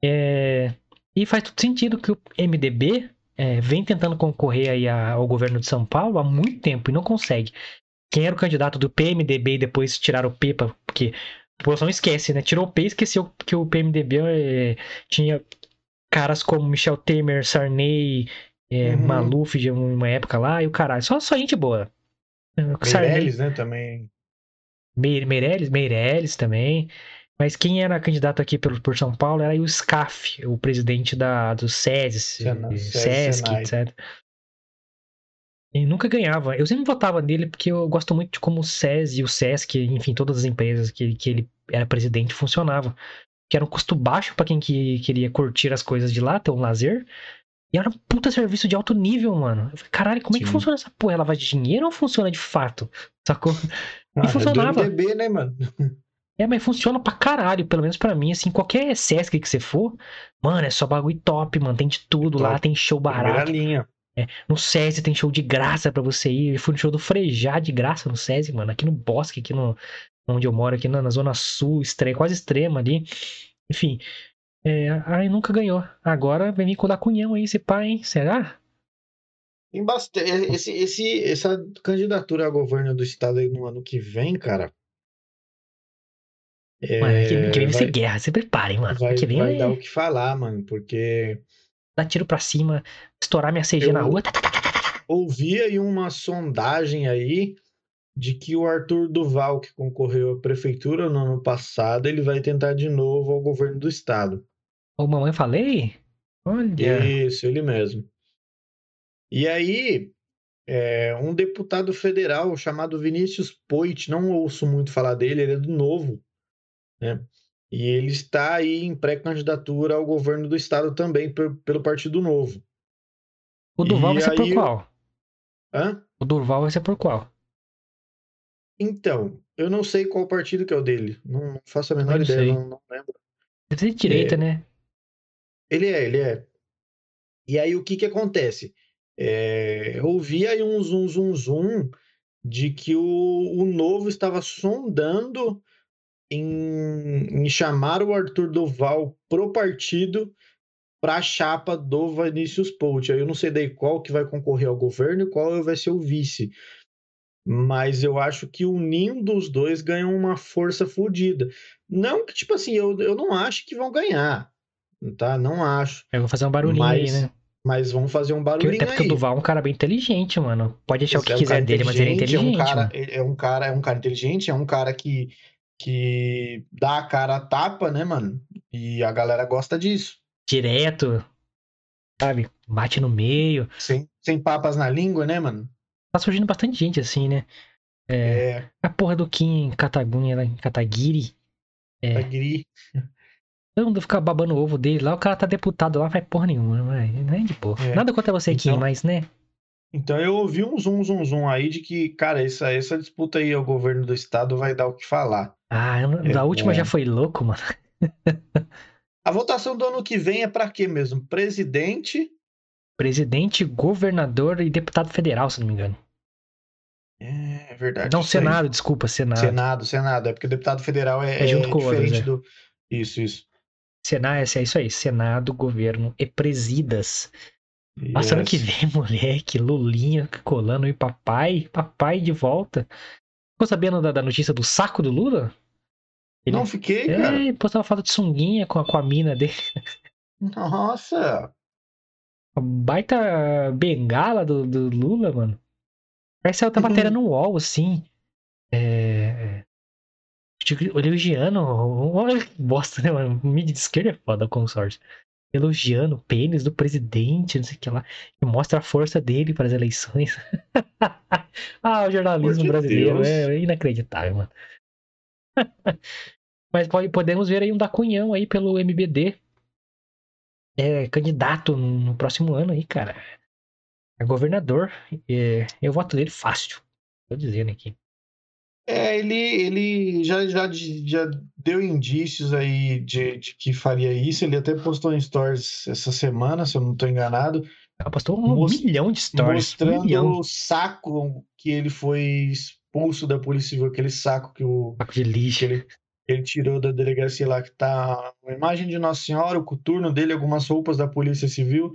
É, E faz todo sentido que o MDB é, vem tentando concorrer aí ao governo de São Paulo há muito tempo e não consegue. Quem era o candidato do PMDB e depois tiraram o P, pra- porque a população esquece, né? Tirou o P e esqueceu que o PMDB é, tinha caras como Michel Temer, Sarney, é, Uhum. Maluf de uma época lá e o caralho. Só, só gente boa. Sarney, Meirelles, né, também. Meire- Meirelles, Meirelles também. Mas quem era candidato aqui pelo, por São Paulo era o SCAF, o presidente da, do SESI, Sena- SESC, Senai. etc. E nunca ganhava. Eu sempre votava nele porque eu gosto muito de como o SESI, o SESC, enfim, todas as empresas que, que ele era presidente funcionavam. Que era um custo baixo para quem que, queria curtir as coisas de lá, ter um lazer. E era um puta serviço de alto nível, mano. Eu falei, caralho, como é que Sim. funciona essa porra? Ela vai de dinheiro ou funciona de fato? Sacou? Ah, é do funcionava. MDB, né, mano? É, mas funciona pra caralho, pelo menos pra mim, assim, qualquer Sesc que você for, mano, é só bagulho top, mano, tem de tudo lá, Top. tem show barato. linha. No SESI tem show de graça pra você ir, eu fui no show do Frejá de graça no SESI, mano, aqui no Bosque, aqui no, onde eu moro, aqui na, na Zona Sul, extre- quase extrema ali. Enfim, é, aí nunca ganhou. Agora vem vir com o da Cunhão aí, esse pai, hein, será? Tem bastante. Esse, esse, essa candidatura a governo do estado aí no ano que vem, cara. É, Mano, que, que vem vai ser guerra, se preparem, mano. vai, que vem vai dar o que falar, mano, porque dar tiro pra cima, estourar minha CG Eu- na rua. tá. ouvi aí uma sondagem aí de que o Arthur Duval, que concorreu à prefeitura no ano passado, ele vai tentar de novo ao governo do estado. Ô, mamãe, falei? Olha. Isso, ele mesmo. E aí, é, um deputado federal chamado Vinícius Poit, não ouço muito falar dele, ele é do Novo, né? E ele está aí em pré-candidatura ao governo do estado também pelo Partido Novo. O Durval e vai ser por qual? Hã? O Durval vai ser por qual? Então, eu não sei qual partido que é o dele. Não, não faço a menor não ideia, não, não, lembro. Deve ser de direita, é... né? Ele é, ele é. E aí o que que acontece? É, eu ouvi aí um zoom, zoom, zoom de que o, o Novo estava sondando em, em chamar o Arthur Duval pro partido para a chapa do Vinícius Pout. Eu não sei daí qual que vai concorrer ao governo e qual vai ser o vice. Mas eu acho que unindo os dois ganham uma força fodida. Não que, tipo assim, eu, eu não acho que vão ganhar. Tá? Não acho. Eu vou fazer um barulhinho mas, aí, né? Mas vão fazer um barulhinho Até porque aí. o Duval é um cara bem inteligente, mano. Pode achar Esse o que é um quiser dele, mas ele é inteligente. É um, cara, é um cara, é um cara inteligente, é um cara que, que dá a cara a tapa, né, mano? E a galera gosta disso. Direto, sabe? Bate no meio. Sem, sem papas na língua, né, mano? Tá surgindo bastante gente assim, né? É, é. A porra do Kim lá em Kataguiri. É. Kataguiri. Todo mundo fica babando o ovo dele lá, o cara tá deputado lá, faz porra nenhuma, não é, não é de porra. É. Nada contra você, então, Kim, mas, né? Então eu ouvi um zoom, zoom, zoom aí de que, cara, essa, essa disputa aí ao governo do estado vai dar o que falar. Ah, da é, última já foi louco, mano. A votação do ano que vem é para quê mesmo? Presidente? Presidente, governador e deputado federal, se não me engano. É, é verdade. Não, Senado, aí. desculpa, Senado. Senado, Senado. É porque o deputado federal é, é junto é com diferente outros, é. do. Isso, isso. Senado, é isso aí. Senado, governo e presidas. Yes. Nossa, ano que vem, moleque, Lulinha colando e papai, papai de volta. Ficou sabendo da, da notícia do saco do Lula? Ele, não fiquei, cara. Ele postava foto de sunguinha com a, com a mina dele. Nossa! A baita bengala do, do Lula, mano. Parece que ela tá matéria no UOL, assim. É. Elogiando. Olha que bosta, né, mano? Mídia de esquerda é foda, consórcio. Elogiando o pênis do presidente, não sei o que lá. Que mostra a força dele para as eleições. ah, o jornalismo brasileiro é inacreditável, mano. Mas pode, podemos ver aí um da Cunhão aí pelo MBD. É candidato no próximo ano aí, cara. É governador. É, eu voto dele fácil. Tô dizendo aqui. É, ele, ele já, já, já deu indícios aí de, de que faria isso. Ele até postou em stories essa semana, se eu não estou enganado. Ela postou um most... milhão de stories. Mostrando um o saco que ele foi expulso da Polícia Civil, aquele saco que o. Saco de lixo. Que ele, ele tirou da delegacia lá, que tá uma imagem de Nossa Senhora, o coturno dele, algumas roupas da Polícia Civil.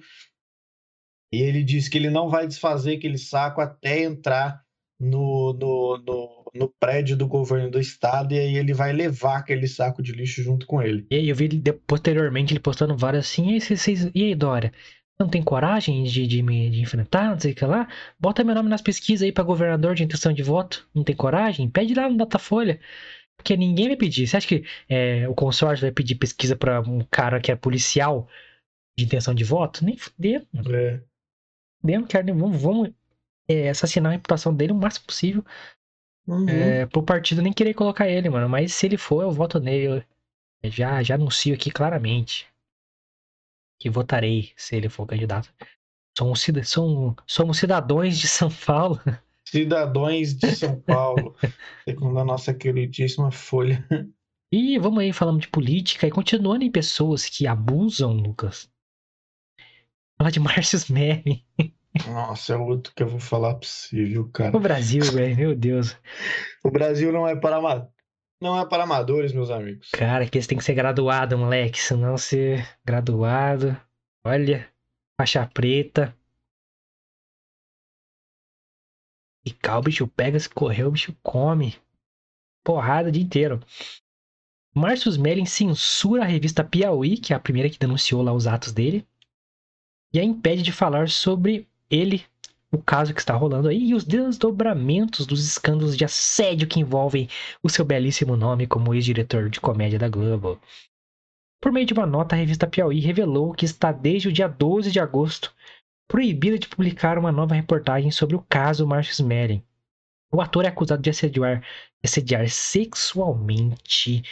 E ele disse que ele não vai desfazer aquele saco até entrar no, no, no, no, prédio do governo do estado e aí ele vai levar aquele saco de lixo junto com ele. E aí eu vi ele, posteriormente ele postando várias assim, e aí, vocês, e aí Dória, não tem coragem de, de me de enfrentar, não sei o que lá? Bota meu nome nas pesquisas aí para governador de intenção de voto, não tem coragem? Pede lá no Datafolha. Porque ninguém vai pedir. Você acha que é, o consórcio vai pedir pesquisa para um cara que é policial de intenção de voto? Nem fudendo. É. Não quero nem. Vamos, vamos é, assassinar a reputação dele o máximo possível. Uhum. É, pro partido nem querer colocar ele, mano. Mas se ele for, eu voto nele. Eu já, já anuncio aqui claramente que votarei se ele for candidato. Somos, somos, somos cidadãos de São Paulo. Cidadãos de São Paulo, segundo a nossa queridíssima Folha. E vamos aí falando de política e continuando em pessoas que abusam, Lucas. Falar de Márcio Smelly. Nossa, é outro que eu vou falar possível, cara. O Brasil, velho, meu Deus. O Brasil não é para não é para amadores, meus amigos. Cara, que você tem que ser graduado, moleque, senão ser graduado. Olha, faixa preta. E cá o bicho pega, se correr, o bicho come. Porrada o dia inteiro. Márcio Smelling censura a revista Piauí, que é a primeira que denunciou lá os atos dele, e a impede de falar sobre ele, o caso que está rolando aí e os desdobramentos dos escândalos de assédio que envolvem o seu belíssimo nome como ex-diretor de comédia da Globo. Por meio de uma nota, a revista Piauí revelou que está desde o dia 12 de agosto proibida de publicar uma nova reportagem sobre o caso Marcus Smelling. O ator é acusado de assediar, assediar sexualmente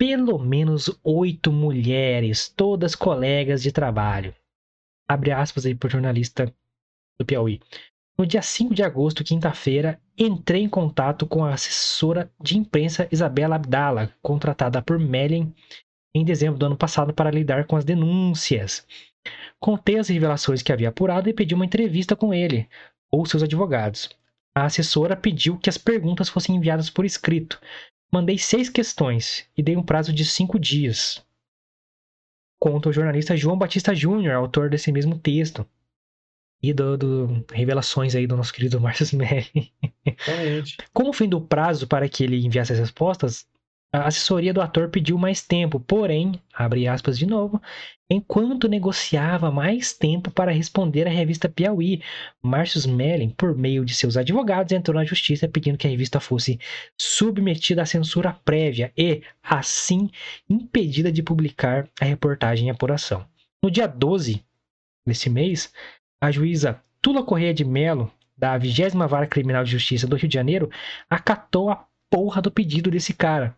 pelo menos oito mulheres, todas colegas de trabalho. Abre aspas aí por jornalista do Piauí. No dia 5 de agosto, quinta-feira, entrei em contato com a assessora de imprensa Isabela Abdala, contratada por Mellen em dezembro do ano passado para lidar com as denúncias. Contei as revelações que havia apurado e pedi uma entrevista com ele ou seus advogados. A assessora pediu que as perguntas fossem enviadas por escrito. Mandei seis questões e dei um prazo de cinco dias. Conta o jornalista João Batista Júnior, autor desse mesmo texto e do, do, revelações aí do nosso querido Márcio Smelly. Como fim do prazo para que ele enviasse as respostas, a assessoria do ator pediu mais tempo, porém, abre aspas de novo, enquanto negociava mais tempo para responder à revista Piauí, Márcio Smelling, por meio de seus advogados, entrou na justiça pedindo que a revista fosse submetida à censura prévia e, assim, impedida de publicar a reportagem em apuração. No dia 12 desse mês, a juíza Tula Correia de Melo, da 20 Vara Criminal de Justiça do Rio de Janeiro, acatou a porra do pedido desse cara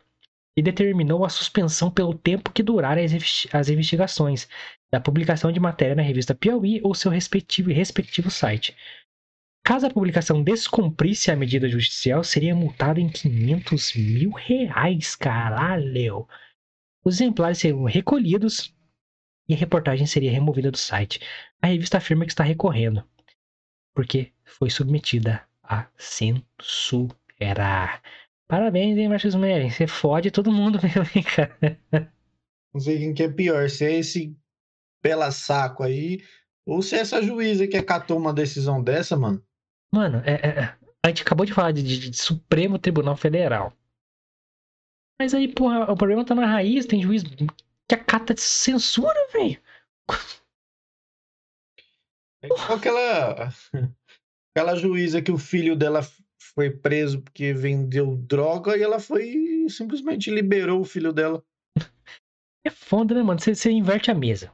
e determinou a suspensão pelo tempo que durarem as investigações da publicação de matéria na revista Piauí ou seu respectivo, respectivo site. Caso a publicação descumprisse a medida judicial, seria multado em 500 mil reais, caralho! Os exemplares seriam recolhidos e a reportagem seria removida do site. A revista afirma que está recorrendo, porque foi submetida a censura. Parabéns, hein, Marcos Meren? Você fode todo mundo mesmo, hein, cara? Não sei quem que é pior, se é esse pela saco aí, ou se é essa juíza que acatou uma decisão dessa, mano. Mano, é, é, a gente acabou de falar de, de, de Supremo Tribunal Federal. Mas aí, porra, o problema tá na raiz, tem juiz que acata de censura, velho. É igual aquela, aquela juíza que o filho dela foi preso porque vendeu droga e ela foi simplesmente liberou o filho dela. É foda, né, mano? Você, você inverte a mesa.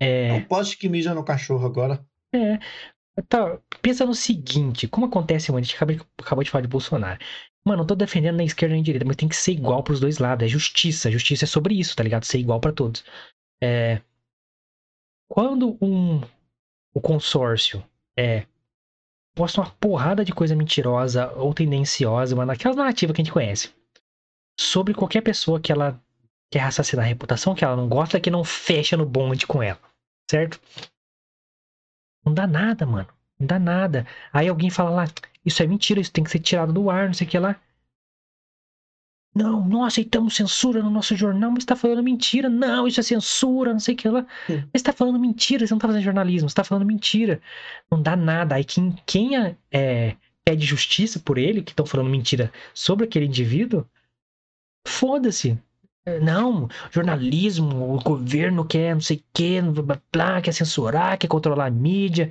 É. um poste que mija no cachorro agora. É. Tá, pensa no seguinte, como acontece, mano, a gente acabou, acabou de falar de Bolsonaro. Mano, não tô defendendo nem esquerda nem direita, mas tem que ser igual pros dois lados. É justiça. Justiça é sobre isso, tá ligado? Ser igual para todos. É... Quando um... o consórcio é posta uma porrada de coisa mentirosa ou tendenciosa, mano, aquelas narrativas que a gente conhece. Sobre qualquer pessoa que ela quer assassinar a reputação, que ela não gosta, que não fecha no bonde com ela. Certo? Não dá nada, mano. Não dá nada. Aí alguém fala lá, isso é mentira, isso tem que ser tirado do ar, não sei o que lá. Não, não aceitamos censura no nosso jornal, mas está falando mentira. Não, isso é censura, não sei o que lá. Mas está falando mentira, você não está fazendo jornalismo, você está falando mentira. Não dá nada. Aí quem, quem é, é pede justiça por ele, que estão falando mentira sobre aquele indivíduo, foda-se. Não, jornalismo, o governo quer não sei o que, blá, blá, quer censurar, quer controlar a mídia.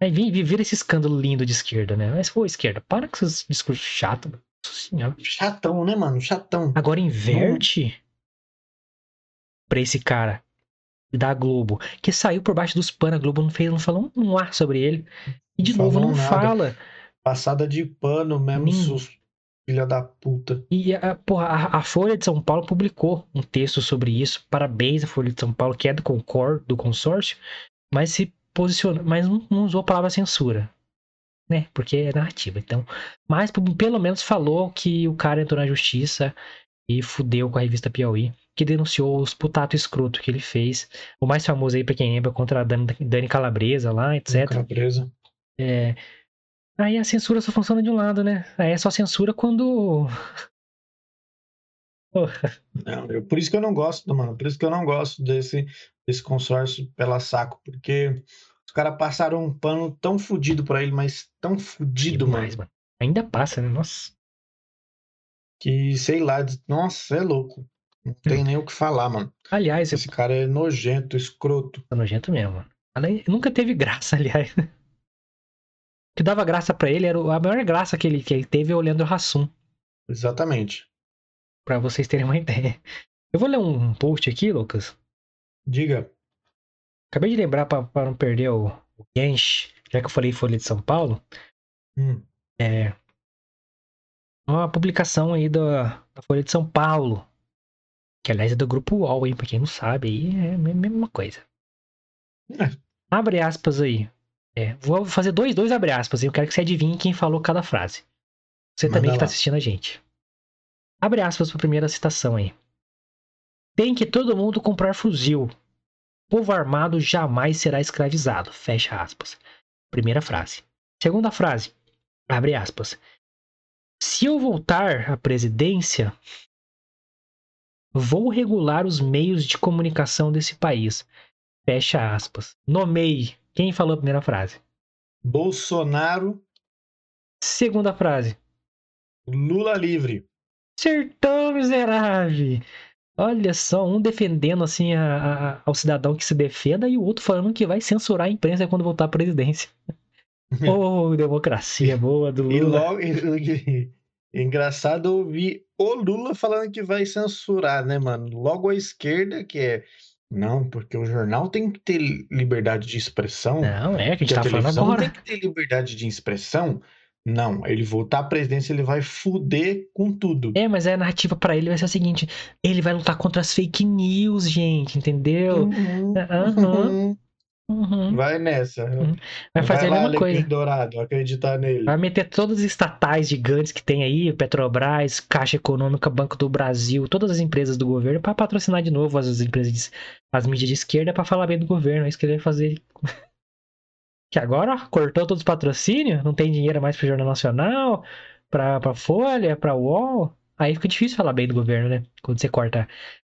Aí vem viver esse escândalo lindo de esquerda, né? Mas, pô, esquerda, para com esses discursos chatos. Senhora. Chatão, né, mano? Chatão. Agora inverte Bom. pra esse cara da Globo, que saiu por baixo dos panos, a Globo não fez, não falou um ar sobre ele. E de não novo não nada. fala. Passada de pano mesmo, Nem... filha da puta. E a, porra, a, a, Folha de São Paulo publicou um texto sobre isso. Parabéns à Folha de São Paulo, que é do Concor, do consórcio, mas se posicionou, mas não, não usou a palavra censura né? Porque é narrativa. Então, mas pelo menos falou que o cara entrou na justiça e fudeu com a revista Piauí, que denunciou os putato escroto que ele fez. O mais famoso aí, pra quem lembra, contra a Dani, Dani Calabresa lá, etc. Calabresa. É... Aí a censura só funciona de um lado, né? Aí é só censura quando. não, eu, por isso que eu não gosto, mano. Por isso que eu não gosto desse, desse consórcio pela saco, porque os caras passaram um pano tão fudido pra ele, mas tão fudido, Demais, mano. Ainda passa, né? Nossa. Que, sei lá, nossa, é louco. Não tem hum. nem o que falar, mano. Aliás, esse eu... cara é nojento, escroto. É nojento mesmo, mano. Nunca teve graça, aliás. Que dava graça pra ele era a maior graça que ele, que ele teve é o Leandro Hassum, Exatamente. pra vocês terem uma ideia. Eu vou ler um post aqui, Lucas. Diga. Acabei de lembrar pra não perder o, o Gensh, já que eu falei Folha de São Paulo. Hum. É uma publicação aí da, da Folha de São Paulo. Que aliás é do grupo UOL, hein? Pra quem não sabe, aí é a mesma coisa. É. Abre aspas aí. É, vou fazer dois, dois abre aspas. e Eu quero que você adivinhe quem falou cada frase. Você Manda também que tá lá. assistindo a gente. Abre aspas pra primeira citação aí. Tem que todo mundo comprar fuzil. Povo armado jamais será escravizado. Fecha aspas. Primeira frase. Segunda frase. Abre aspas. Se eu voltar à presidência, vou regular os meios de comunicação desse país. Fecha aspas. Nomeie. Quem falou a primeira frase? Bolsonaro, Segunda frase. Lula livre. Sertão miserável. Olha só, um defendendo assim a- a- ao cidadão que se defenda e o outro falando que vai censurar a imprensa quando voltar à presidência. Ô, democracia boa do E Lula. logo. e- Engraçado ouvir o Lula falando que vai censurar, né, mano? Logo a esquerda, que é. Não, porque o jornal tem que ter liberdade de expressão. Não, é que a gente tá falando agora. tem que ter liberdade de expressão. Não, ele voltar à presidência, ele vai fuder com tudo. É, mas a narrativa pra ele vai ser a seguinte: ele vai lutar contra as fake news, gente, entendeu? Uhum, Aham. uhum. Uhum. Vai nessa. Vai fazer a lá, mesma Alecrim coisa. Dourado, acreditar nele. Vai meter todas as estatais gigantes que tem aí, Petrobras, Caixa Econômica, Banco do Brasil, todas as empresas do governo pra patrocinar de novo as empresas, as mídias de esquerda pra falar bem do governo. É isso que ele vai fazer. Que agora, ó, cortou todos os patrocínios, não tem dinheiro mais pro Jornal Nacional, pra, pra Folha, pra UOL. Aí fica difícil falar bem do governo, né? Quando você corta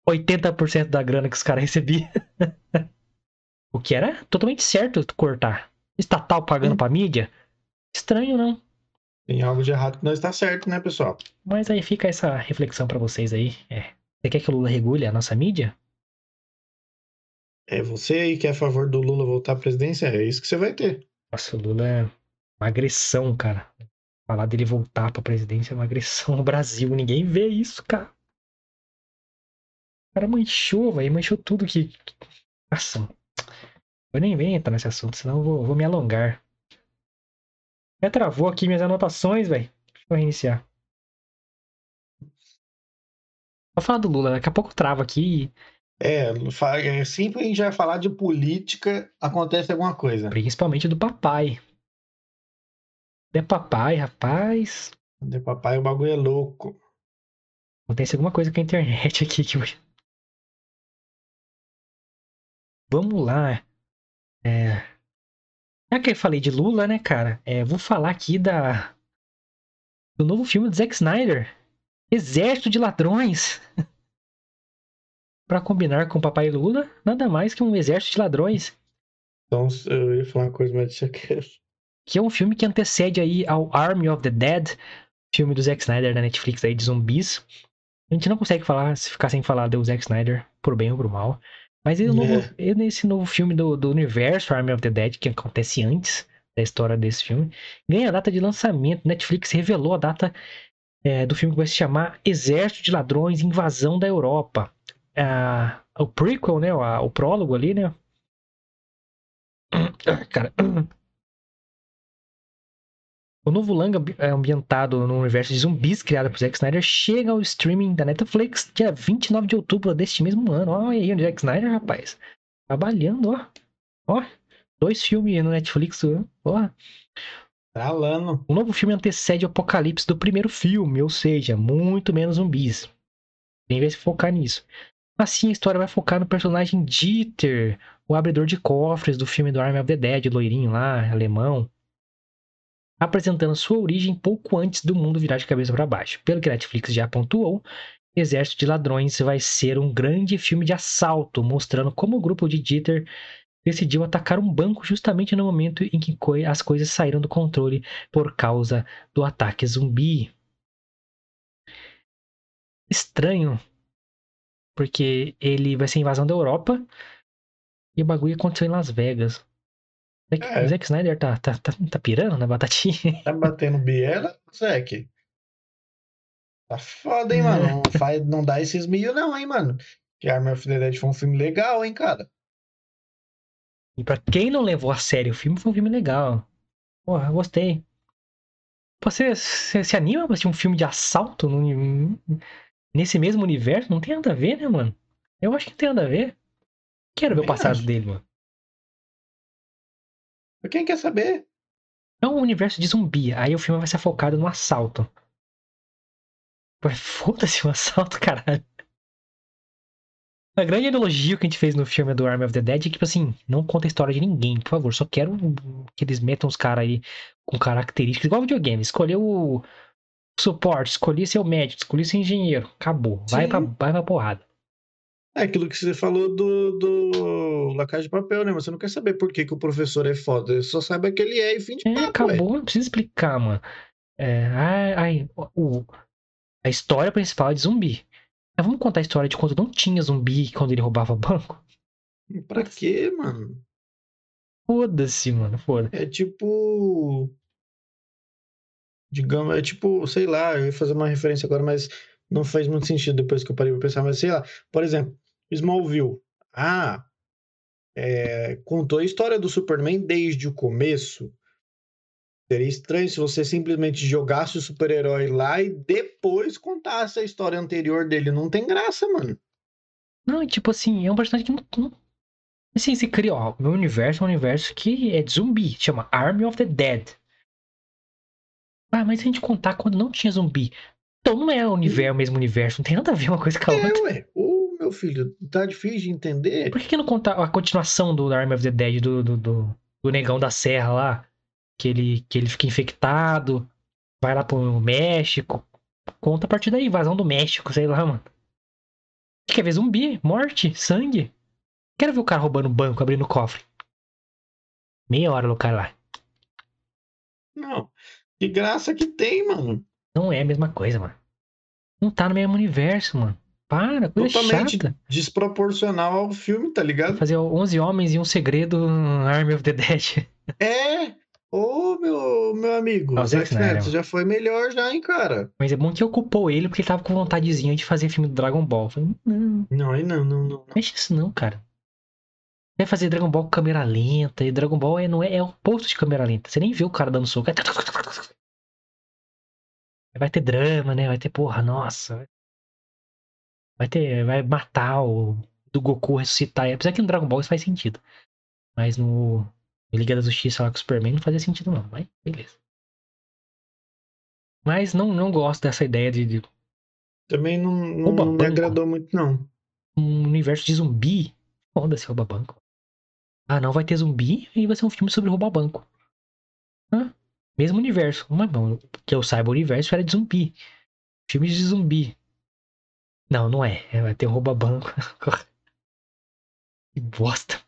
80% da grana que os caras recebiam. o que era totalmente certo cortar. Estatal pagando Hum. pra mídia? Estranho, não? Tem algo de errado que não está certo, né, pessoal? Mas aí fica essa reflexão pra vocês aí. É. Você quer que o Lula regule a nossa mídia? É você aí que é a favor do Lula voltar à presidência, é isso que você vai ter. Nossa, o Lula é uma agressão, cara. Falar dele voltar pra presidência é uma agressão no Brasil. Ninguém vê isso, cara. O cara manchou, velho. Manchou tudo que. que- Eu nem venho entrar nesse assunto, senão eu vou, vou me alongar. Já travou aqui minhas anotações, velho. Deixa eu reiniciar. Vou falar do Lula, daqui a pouco trava aqui É, é sempre a gente vai falar de política, acontece alguma coisa. Principalmente do papai. É papai, rapaz. De papai, o bagulho é louco. Acontece alguma coisa com a internet aqui que. Vamos lá. É... Já que eu falei de Lula, né, cara? É, vou falar aqui da. Do novo filme do Zack Snyder. Exército de Ladrões. pra combinar com o Papai Lula, nada mais que um exército de ladrões. Então, eu ia falar uma coisa, mas deixa quieto. que é um filme que antecede aí ao Army of the Dead, filme do Zack Snyder da Netflix aí de zumbis. A gente não consegue falar, se ficar sem falar do Zack Snyder, por bem ou por mal. Mas ele, novo, ele nesse novo filme do, do universo Army of the Dead, que acontece antes da história desse filme, ganha a data de lançamento. Netflix revelou a data é, do filme que vai se chamar Exército de Ladrões Invasão da Europa. Ah, o prequel, né? O, o prólogo ali, né? Cara, o novo longa é ambientado no universo de zumbis criado por Zack Snyder chega ao streaming da Netflix dia 29 de outubro deste mesmo ano. Olha aí o Zack Snyder, rapaz. Trabalhando, ó. Ó, dois filmes no Netflix, ó. Tralando. O novo filme antecede o apocalipse do primeiro filme, ou seja, muito menos zumbis. Nem vai se focar nisso. Assim, a história vai focar no personagem Dieter, o abridor de cofres do filme do Army of the Dead, loirinho lá, alemão apresentando sua origem pouco antes do mundo virar de cabeça para baixo. Pelo que a Netflix já pontuou, Exército de Ladrões vai ser um grande filme de assalto, mostrando como o grupo de Dieter decidiu atacar um banco justamente no momento em que as coisas saíram do controle por causa do ataque zumbi. Estranho, porque ele vai ser invasão da Europa e o bagulho aconteceu em Las Vegas. Zack, É. Zack Snyder tá, tá, tá, tá pirando na batatinha. Tá batendo biela, Zack. Tá foda, hein, mano? Não, faz, não dá esses mil, não, hein, mano? Que Army of the Dead foi um filme legal, hein, cara? E pra quem não levou a sério o filme, foi um filme legal. Porra, gostei. Você, você se anima pra assistir um filme de assalto no- nesse mesmo universo? Não tem nada a ver, né, mano? Eu acho que não tem nada a ver. Quero ver o passado dele, mano. Pra quem quer saber? É um universo de zumbi. Aí o filme vai ser focado no assalto. Pô, Foda-se o assalto, caralho. A grande elogio que a gente fez no filme do Army of the Dead é que, tipo assim, não conta a história de ninguém, por favor. Só quero que eles metam os caras aí com características, igual videogame. Escolheu o suporte, escolhi seu médico, escolhi seu engenheiro. Acabou. Vai Sim. pra, vai pra porrada. É aquilo que você falou do, do La Casa de Papel, né? Mas você não quer saber por que, que o professor é foda. Ele só saiba que ele é e fim de É, papo, ué. acabou, não precisa explicar, mano. É, ai, ai, o- a história principal é de zumbi. Mas vamos contar a história de quando não tinha zumbi quando ele roubava banco? Pra quê, mano? Foda-se, mano, foda. É tipo. Digamos, é tipo, sei lá, eu ia fazer uma referência agora, mas não faz muito sentido depois que eu parei pra pensar, mas sei lá, por exemplo, Smallville. Ah, é, contou a história do Superman desde o começo. Seria estranho se você simplesmente jogasse o super-herói lá e depois contasse a história anterior dele. Não tem graça, mano. Não, tipo assim, é um personagem que não. Assim, se cria, ó, o meu universo é um universo que é de zumbi, chama Army of the Dead. Ah, mas se a gente contar quando não tinha zumbi, então não é o, universo, o mesmo universo, não tem nada a ver uma coisa com a É, outra. ué. Ô, meu filho, tá difícil de entender. Por que, que não contar a continuação do Army of the Dead, do, do, do, do Negão da Serra lá? Que ele, que ele fica infectado, vai lá pro México. Conta a partir daí, invasão do México, sei lá, mano. Quer ver zumbi, morte, sangue? Quero ver o cara roubando banco, abrindo cofre. Meia hora no cara lá. Não. Que graça que tem, mano. Não é a mesma coisa, mano. Não tá no mesmo universo, mano. Para, coisa Totalmente chata. desproporcional ao filme, tá ligado? Fazer 11 homens e um segredo Army of the Dead. É! Ô, meu, meu amigo, Ah, o Zack Snyder, já foi melhor já, hein, cara? Mas é bom que ocupou ele porque ele tava com vontadezinha de fazer filme do Dragon Ball. Falei, não, Não, aí não, não, não. mexe isso não, cara. Vai fazer Dragon Ball com câmera lenta, e Dragon Ball é, não é, é o oposto de câmera lenta. Você nem vê o cara dando soco. Vai ter drama, né? Vai ter, porra, nossa. Vai ter. Vai matar o. Do Goku ressuscitar. Apesar que no Dragon Ball isso faz sentido. Mas no. no Liga da Justiça lá com o Superman não fazia sentido, não. Mas beleza. Mas não, não gosto dessa ideia de, de Também não, não, não me agradou muito, não. um universo de zumbi. Foda-se rouba banco. Ah, não vai ter zumbi e vai ser um filme sobre roubar banco. Hã? Mesmo universo. Mas não, que eu saiba, o universo era de zumbi. Filmes de zumbi. Não, não é. É, Vai ter rouba banco. que bosta.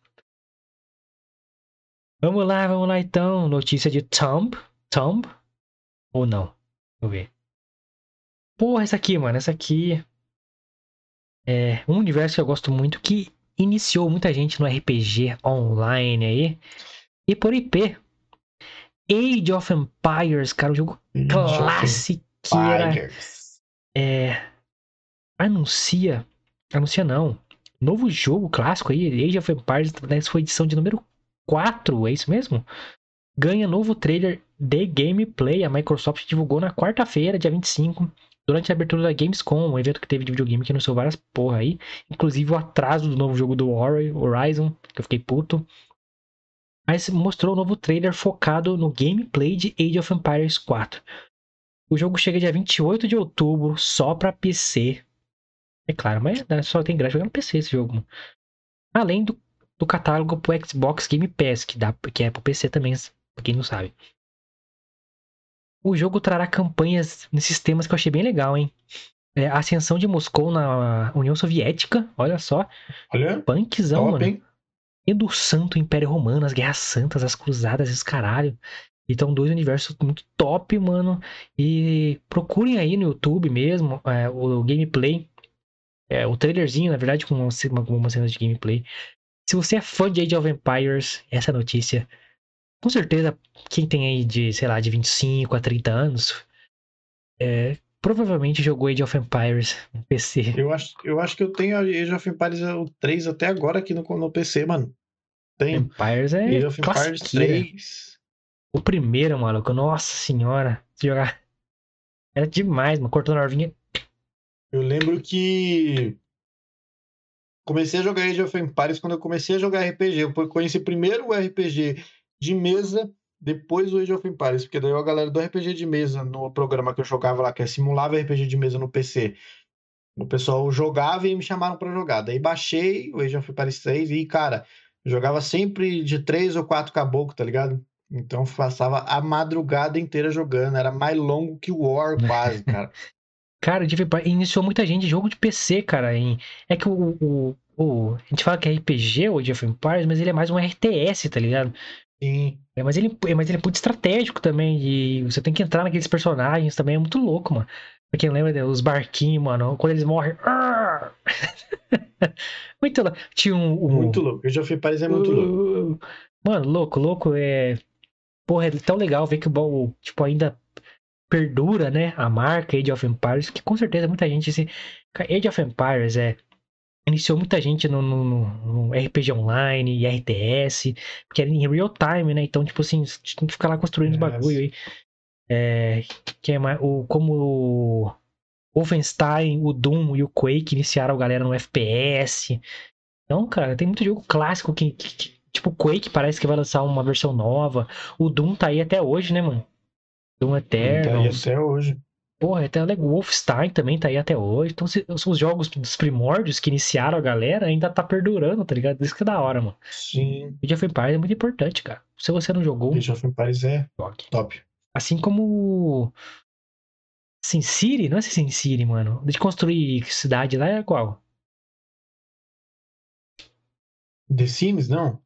Vamos lá, vamos lá então. Notícia de Tomb. Tomb? Ou não? Deixa eu ver. Porra, essa aqui, mano. Essa aqui. É um universo que eu gosto muito que iniciou muita gente no RPG online aí. E por IP. Age of Empires, cara, um jogo clássico Tigers. é, anuncia, anuncia não, novo jogo clássico aí, Age of Empires, né, essa foi edição de número 4, é isso mesmo? Ganha novo trailer de gameplay, a Microsoft divulgou na quarta-feira, dia 25, durante a abertura da Gamescom, um evento que teve de videogame que anunciou várias porra aí, inclusive o atraso do novo jogo do Hori- Horizon, que eu fiquei puto. Mas mostrou um novo trailer focado no gameplay de Age of Empires 4. O jogo chega dia 28 de outubro, só pra PC. É claro, mas dá- só tem graça jogar no PC esse jogo. mano. Além do, do catálogo pro Xbox Game Pass, que, dá, que é pro PC também, pra quem não sabe. O jogo trará campanhas nesses temas que eu achei bem legal, hein? É, ascensão de Moscou na União Soviética, olha só. Olha, Punkzão, top, mano. hein? E do Santo Império Romano, as Guerras Santas, as Cruzadas, esse caralho. Então, dois universos muito top, mano. E procurem aí no YouTube mesmo é, o gameplay. É, o trailerzinho, na verdade, com uma, uma, uma cena de gameplay. Se você é fã de Age of Empires, essa notícia com certeza, quem tem aí de, sei lá, de 25 a 30 anos, é, provavelmente jogou Age of Empires no PC. Eu acho, eu acho que eu tenho Age of Empires o 3 até agora aqui no, no PC, mano. Empires é Age of Empires classiqueira. 3. O primeiro, maluco, nossa senhora, se jogar. Era demais, mano. Cortando a arvinha. Eu lembro que comecei a jogar Age of Empires quando eu comecei a jogar RPG. Eu conheci primeiro o RPG de mesa, depois o Age of Empires, porque daí a galera do RPG de mesa no programa que eu jogava lá, que é simulava RPG de mesa no PC. O pessoal jogava e me chamaram pra jogar. Daí baixei o Age of Empires 3 e, cara, jogava sempre de três ou quatro caboclos, tá ligado? Então passava a madrugada inteira jogando. Era mais longo que o War, quase, cara. Cara, o iniciou muita gente jogo de PC, cara. Em... É que o, o, o- A gente fala que é RPG, o Age of Empires, mas ele é mais um RTS, tá ligado? Sim. É, mas, ele, é, mas ele é muito estratégico também. E você tem que entrar naqueles personagens também. É muito louco, mano. Pra quem lembra dos barquinhos, mano. Quando eles morrem. Muito louco. Tinha um. um- Muito louco. Age of Empires é muito louco. Uh, Mano, louco, louco. É. Porra, é tão legal ver que o tipo, ainda perdura, né? A marca Age of Empires, que com certeza muita gente. Cara, Age of Empires é. Iniciou muita gente no, no- no- RPG online e RTS, porque era em real time, né? Então, tipo assim, tinha que ficar lá construindo os Yes. bagulho aí. É, que é mais, o, como o Wolfenstein, o Doom e o Quake iniciaram a galera no FPS. Então, cara, tem muito jogo clássico que, que- que- tipo, o Quake parece que vai lançar uma versão nova. O Doom tá aí até hoje, né, mano? Doom Tá Eterno. aí até hoje. Porra, até o Wolfenstein também tá aí até hoje. Então, se- os jogos dos primórdios que iniciaram a galera ainda tá perdurando, tá ligado? Isso que é da hora, mano. Sim. Age of Empires é muito importante, cara. Se você não jogou, Age of Empires é jogue. top. Assim como Sin City, não é Sin City, mano. De construir cidade lá é qual? The Sims, não?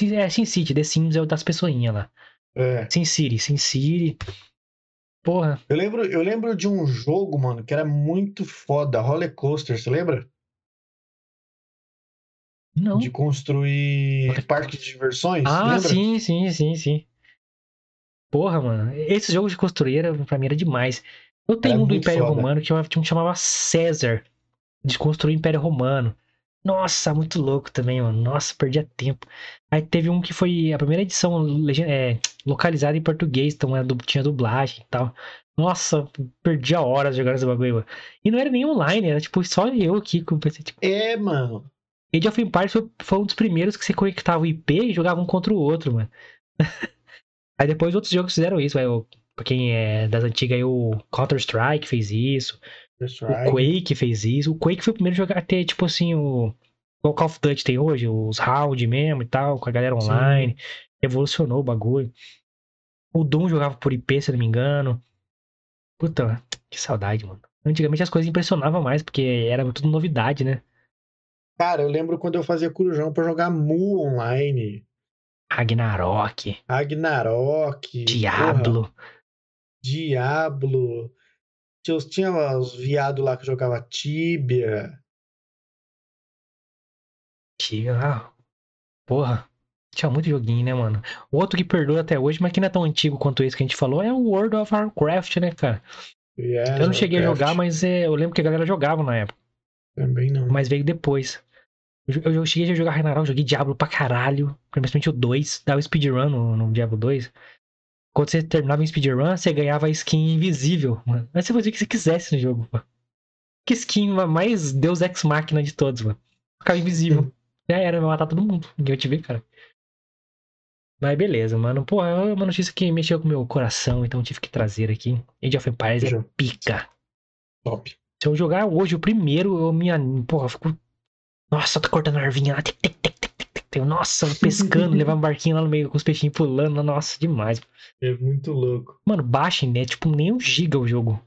É Sin City, The Sims é o das pessoinhas lá. É. Sin City, Sin City. Porra, Eu lembro, eu lembro de um jogo, mano, que era muito foda, Roller Coaster, você lembra? não. De construir Roller parque de diversões, Ah, lembra? sim, sim, sim, sim. Porra, mano. Esse jogo de construir era, pra mim era demais. Eu tenho Era um do Império foda. Romano que tinha um que chamava César. De construir o Império Romano. Nossa, muito louco também, mano. Nossa, perdia tempo. Aí teve um que foi a primeira edição é, localizada em português, então era du- tinha dublagem e tal. Nossa, perdia horas jogando esse bagulho, mano. E não era nem online, era tipo só eu aqui com o PC. Tipo, É, mano. Age of Empires foi, foi um dos primeiros que você conectava o IP e jogava um contra o outro, mano. aí depois outros jogos fizeram isso. Aí, pra quem é das antigas, aí, o Counter-Strike fez isso. O. Quake fez isso. O Quake foi o primeiro jogo a ter, tipo assim, o. O Call of Duty tem hoje, os round mesmo e tal, com a galera Sim. online. Revolucionou o bagulho. O Doom jogava por IP, se eu não me engano. Puta, que saudade, mano. Antigamente as coisas impressionavam mais, porque era tudo novidade, né? Cara, eu lembro quando eu fazia corujão pra jogar Mu online, Ragnarok, Ragnarok, porra, Diablo. Tinha, os- viados lá que jogava Tibia. Tinha, ah, porra. Tinha muito joguinho, né, mano? O outro que perdura até hoje, mas que não é tão antigo quanto esse que a gente falou, é o World of Warcraft, né, cara? Yes, Eu não cheguei a Warcraft. jogar, mas é, eu lembro que a galera jogava na época. Também não. Mas veio depois. Eu, eu cheguei a jogar Ragnarok, joguei Diablo pra caralho. Principalmente o 2. Dava speedrun no, no Diablo 2. Quando você terminava em speedrun, você ganhava a skin invisível, mano. Mas você fazia o que você quisesse no jogo, mano. Que skin mais Deus Ex Machina de todos, mano. Ficava invisível. Já era, vai matar todo mundo. Ninguém vai te ver, cara. Mas beleza, mano. Pô, é uma notícia que mexeu com o meu coração, então tive que trazer aqui. Age of Empires é pica. Top. Se eu jogar hoje o primeiro, eu me. anim- Porra, eu fico. Nossa, tô cortando a arvinha lá. Tic, tic, tic, tic, tic. Nossa, pescando, levar um barquinho lá no meio com os peixinhos pulando. Nossa, demais. É muito louco. Mano, baixem, né? Tipo, nem um giga o jogo.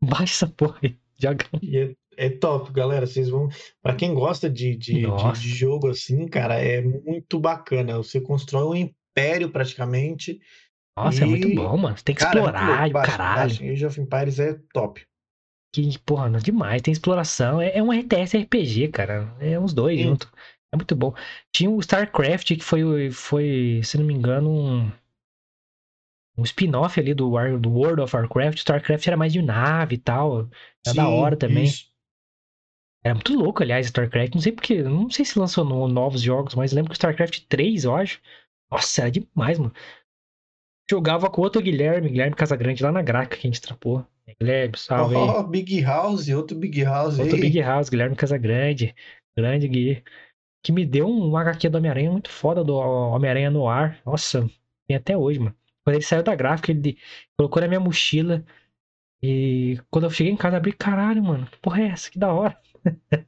Baixa essa porra aí. Joga. E é, é top, galera. Vocês vão. Pra quem gosta de, de, de, de jogo assim, cara, é muito bacana. Você constrói um império praticamente. Nossa, é E, muito bom, mano. Tem que Cara, é explorar, Baixa, caralho. baixa. Age of Empires é top. Que, porra, não, demais. Tem exploração. É, é um RTS RPG, cara. É uns dois Sim. juntos. É muito bom. Tinha o StarCraft, que foi, foi se não me engano, um. um spin-off ali do, do World of Warcraft. StarCraft era mais de nave e tal. Era da Sim, hora também. isso. Era muito louco, aliás, StarCraft. Não sei porque. Não sei se lançou no- novos jogos, mas lembro que o StarCraft 3, eu acho. Nossa, era demais, mano. Jogava com outro Guilherme, Guilherme Casagrande, lá na Graca que a gente trapou. Guilherme, salve. Ó, Big House, outro Big House Outro aí. Big House, Guilherme Casagrande. Grande Gui. Que me deu um HQ do Homem-Aranha muito foda do Homem-Aranha no ar. Nossa, tem até hoje, mano. Quando ele saiu da gráfica, ele colocou na minha mochila. E quando eu cheguei em casa, abri, caralho, mano, que porra é essa? Que da hora.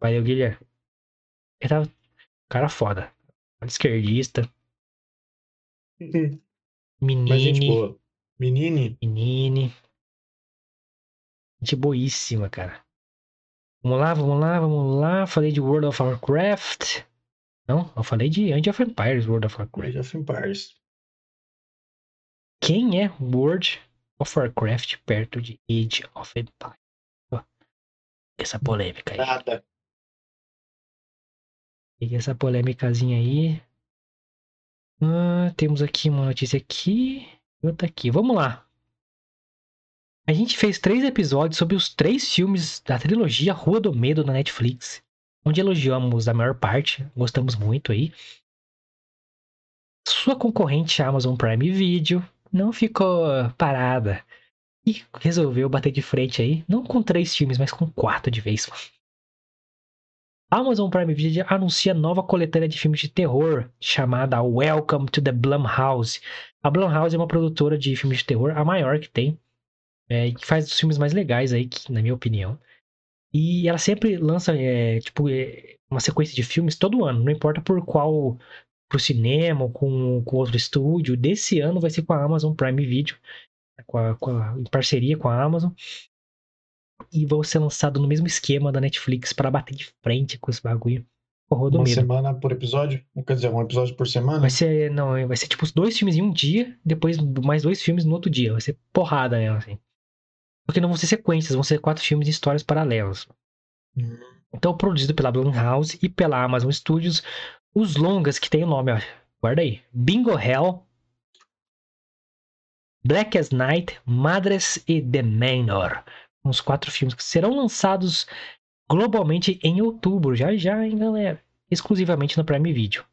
Valeu, Guilherme. Ele tava. Cara foda. Esquerdista. Mas gente Menine. boa. Menine, Menine. Gente boíssima, cara. Vamos lá, vamos lá, vamos lá. Falei de World of Warcraft. Não, eu falei de Age of Empires, World of Warcraft. Age of Empires. Quem é World of Warcraft perto de Age of Empires? Essa polêmica aí. Nada. Peguei essa polêmicazinha aí. Ah, temos aqui uma notícia aqui e outra aqui. Vamos lá. A gente fez três episódios sobre os três filmes da trilogia Rua do Medo na Netflix, onde elogiamos a maior parte, gostamos muito aí. Sua concorrente Amazon Prime Video não ficou parada e resolveu bater de frente aí, não com três filmes, mas com quatro de vez. A Amazon Prime Video anuncia nova coletânea de filmes de terror chamada Welcome to the Blumhouse. A Blumhouse é uma produtora de filmes de terror, a maior que tem, é, que faz os filmes mais legais aí, que, na minha opinião. E ela sempre lança, é, tipo, é, uma sequência de filmes todo ano, não importa por qual, pro cinema ou com, com outro estúdio. Desse ano vai ser com a Amazon Prime Video, com a- com a- em parceria com a Amazon. E vão ser lançados no mesmo esquema da Netflix para bater de frente com esse bagulho. Horror Uma semana por episódio? Quer dizer, um episódio por semana? Vai ser, não, vai ser tipo os dois filmes em um dia, depois mais dois filmes no outro dia. Vai ser porrada mesmo, assim. Porque não vão ser sequências, vão ser quatro filmes em histórias paralelas. Hum. Então, produzido pela Blumhouse e pela Amazon Studios, os longas que tem o nome, ó, guarda aí. Bingo Hell, Black as Night, Madres e The Manor. Uns quatro filmes que serão lançados globalmente em outubro, já já, hein, galera. Exclusivamente no Prime Video.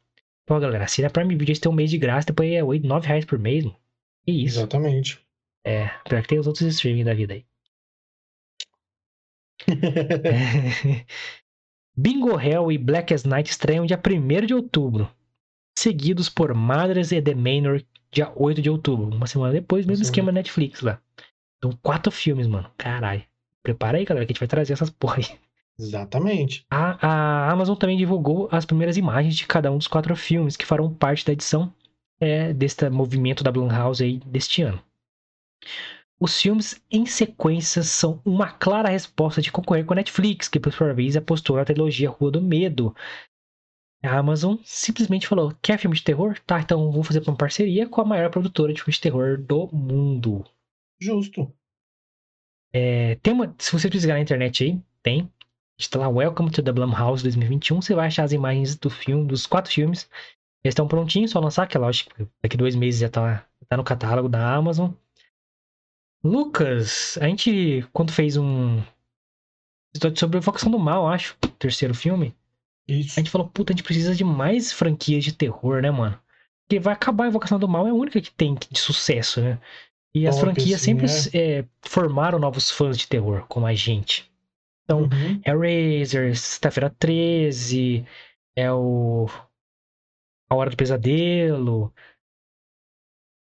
Pô, galera, se na Prime Video eles têm um mês de graça, depois é 8, 9 reais por mês. Que isso. Exatamente. É, pior que tem os outros streaming da vida aí. Bingo Hell e Black as Night estreiam dia 1 de outubro, seguidos por Madres e The Manor dia 8 de outubro, uma semana depois, mesmo Uma esquema Netflix lá. Então, quatro filmes, mano. Caralho. Prepara aí, galera, que a gente vai trazer essas porra aí. Exatamente. A, a Amazon também divulgou as primeiras imagens de cada um dos quatro filmes que farão parte da edição é, deste movimento da Blumhouse aí deste ano. Os filmes em sequência são uma clara resposta de concorrer com a Netflix, que por sua vez apostou na trilogia Rua do Medo. A Amazon simplesmente falou: quer filme de terror? Tá, então vou fazer uma parceria com a maior produtora de filmes de terror do mundo. Justo. É, tem uma, se você pesquisar na internet aí, tem. Está lá Welcome to the Blumhouse 2021. Você vai achar as imagens do filme, dos quatro filmes. Eles estão prontinhos, só lançar, que é lógico, daqui dois meses já tá, tá no catálogo da Amazon. Lucas, a gente, quando fez um episódio sobre a Invocação do Mal, acho, o terceiro filme, Isso. a gente falou, puta, a gente precisa de mais franquias de terror, né, mano? Porque vai acabar a Invocação do Mal, é a única que tem de sucesso, né? E as franquias sempre é, formaram novos fãs de terror, como a gente. Então, Uhum. Hellraiser, Sexta-feira 13, é o. A Hora do Pesadelo,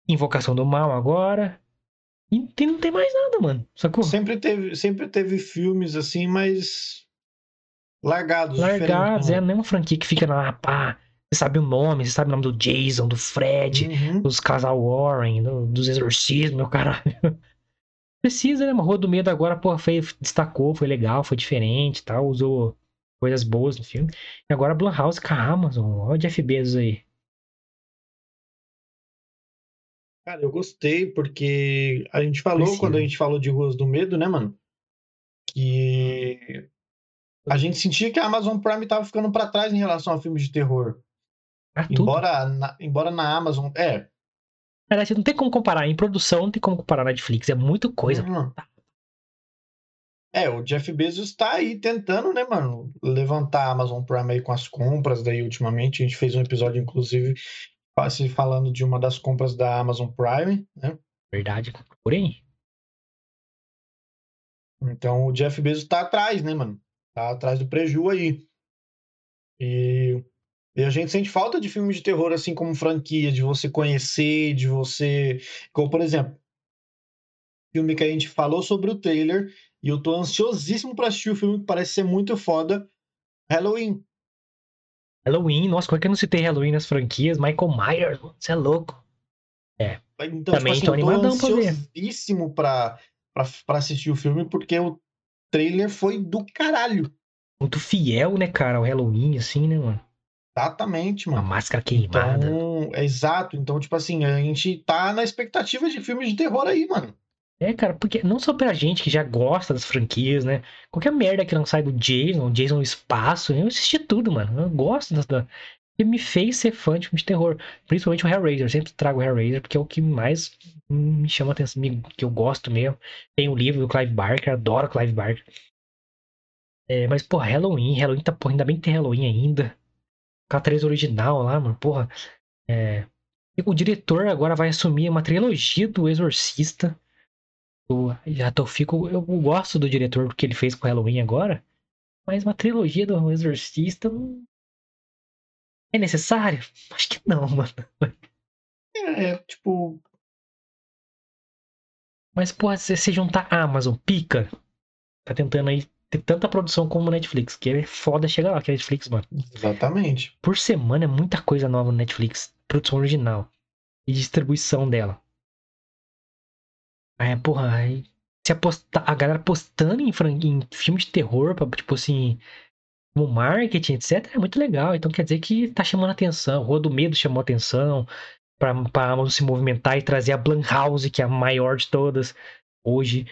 Invocação do Mal agora. E tem- não tem mais nada, mano. Sacou? Sempre teve, sempre teve filmes assim, mas largados. Largados, é a mesma franquia que fica lá, pá. Você sabe o nome, você sabe o nome do Jason, do Fred, Uhum. dos casal Warren, do- dos exorcismos, meu caralho. Precisa, né? Uma Rua do Medo agora, pô, foi, destacou, foi legal, foi diferente e tal, usou coisas boas no filme. E agora a Blumhouse com a Amazon, olha o Jeff Bezos aí. Cara, eu gostei porque a gente falou Precisa. quando a gente falou de Ruas do Medo, né, mano? Que a gente sentia que a Amazon Prime tava ficando pra trás em relação a filmes de terror. Tudo. Embora na, embora na Amazon, é, Na verdade, não tem como comparar. Em produção, não tem como comparar Netflix. É muita coisa. Uhum. É, o Jeff Bezos tá aí tentando, né, mano, levantar a Amazon Prime aí com as compras daí ultimamente. A gente fez um episódio, inclusive, falando de uma das compras da Amazon Prime, né? Verdade. Porém. Então o Jeff Bezos tá atrás, né, mano? Tá atrás do preju aí. E, e a gente sente falta de filmes de terror assim como franquia, de você conhecer, de você. Como, por exemplo, filme que a gente falou sobre o trailer e eu tô ansiosíssimo para assistir o filme que parece ser muito foda. Halloween. Halloween, nossa, como é que eu não citei Halloween nas franquias? Michael Myers, você é louco. É. Então, Também tipo assim, tô animadão pra ver. ansiosíssimo pra, pra, pra assistir o filme, porque o trailer foi do caralho. Muito fiel, né, cara, ao Halloween, assim, né, mano? Exatamente, mano. Uma máscara queimada. Então, é exato. Então, tipo assim, a gente tá na expectativa de filmes de terror aí, mano. É, cara, porque não só pra gente que já gosta das franquias, né? Qualquer merda que não sai do Jason, Jason espaço, eu assisti tudo, mano. Eu gosto da. Que me fez ser fã de filme de terror. Principalmente o Hellraiser. Sempre trago o Hellraiser porque é o que mais me chama a atenção, que eu gosto mesmo. Tem o livro do Clive Barker, adoro Clive Barker. É, mas, pô, Halloween, Halloween tá, porra, ainda bem que tem Halloween ainda. K3 original lá, mano, porra. É... O diretor agora vai assumir uma trilogia do Exorcista. Eu já tô, fico, eu gosto do diretor do que ele fez com Halloween agora, mas uma trilogia do Exorcista não é necessário? Acho que não, mano. É, tipo. Mas, porra, se você juntar Amazon, pica, tá tentando aí ter tanta produção como Netflix, que é foda chegar lá, que é Netflix, mano. Exatamente. Por semana é muita coisa nova no Netflix, produção original e distribuição dela. É, porra, aí se apostar, a galera postando em, em filme de terror, pra, tipo assim, como marketing, etc., é muito legal. Então quer dizer que tá chamando atenção. Rua do Medo chamou atenção pra, pra Amazon se movimentar e trazer a Blumhouse, que é a maior de todas, hoje.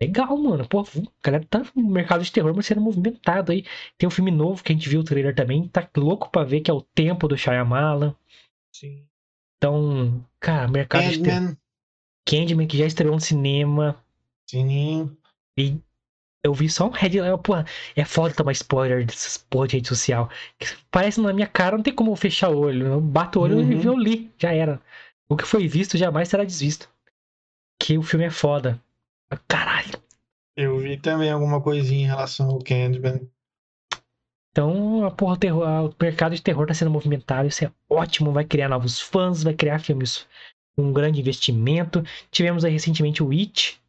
Legal, mano. Pô, a galera tá no mercado de terror, mas sendo movimentado aí. Tem um filme novo que a gente viu o trailer também. Tá louco pra ver, que é o Tempo do Shyamalan. Sim. Então, cara, mercado de terror. Candyman, que já estreou no cinema. Sim. E eu vi só um headline. Pô, é foda tomar spoiler dessas porra de rede social. Parece na minha cara, não tem como fechar o olho. Eu bato o olho uhum. e eu li. Já era. O que foi visto jamais será desvisto. Que o filme é foda. Caralho. Eu vi também alguma coisinha em relação ao Candyman. Então, a porra, o, terror, o mercado de terror tá sendo movimentado. Isso é ótimo. Vai criar novos fãs, vai criar filmes um grande investimento. Tivemos aí recentemente o It,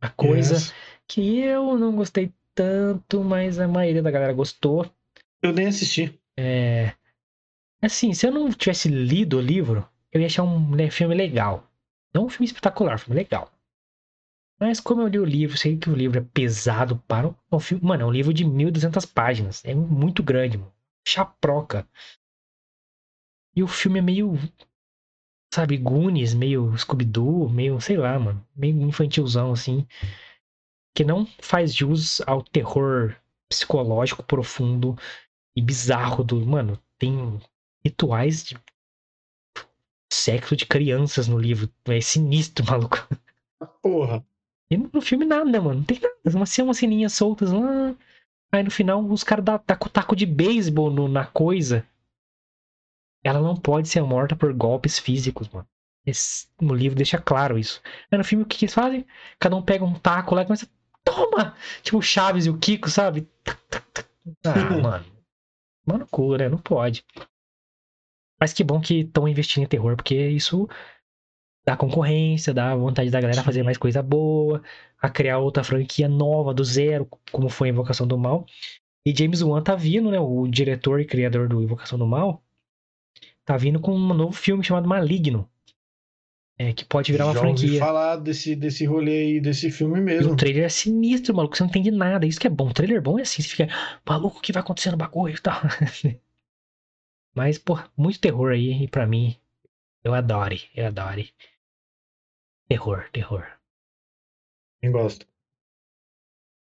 a coisa yes. que eu não gostei tanto, mas a maioria da galera gostou. Eu nem assisti. É. Assim, se eu não tivesse lido o livro, eu ia achar um né, filme legal. Não um filme espetacular, um filme legal. Mas como eu li o livro, sei que o livro é pesado para um filme. Mano, é um livro de 1.200 páginas. É muito grande, mano. Chaproca. E o filme é meio sabe, Goonies, meio Scooby-Doo, meio, sei lá, mano, meio infantilzão, assim, que não faz jus ao terror psicológico profundo e bizarro do, mano, tem rituais de sexo de crianças no livro, é sinistro, maluco. Porra. E no filme nada, mano, não tem nada, umas, umas ceninhas soltas lá, aí no final os caras dão taco de beisebol na coisa, ela não pode ser morta por golpes físicos, mano. Esse, no livro deixa claro isso. Aí no filme o que, eles fazem? Cada um pega um taco lá e começa. Toma! Tipo o Chaves e o Kiko, sabe? Ah, mano. Mano, cura, né? Não pode. Mas que bom que estão investindo em terror, porque isso dá concorrência, dá vontade da galera fazer mais coisa boa, a criar outra franquia nova do zero, como foi a Invocação do Mal. E James Wan tá vindo, né? O diretor e criador do Invocação do Mal tá vindo com um novo filme chamado Maligno. É, que pode virar uma Já franquia. Ouvi falar desse, desse rolê aí, desse filme mesmo. E o trailer é sinistro, maluco. Você não entende nada. Isso que é bom. O trailer bom é assim. Você fica, maluco, o que vai acontecer no bagulho e tal. Mas, pô, muito terror aí. E pra mim, eu adoro. Eu adoro. Terror, terror. Quem gosta?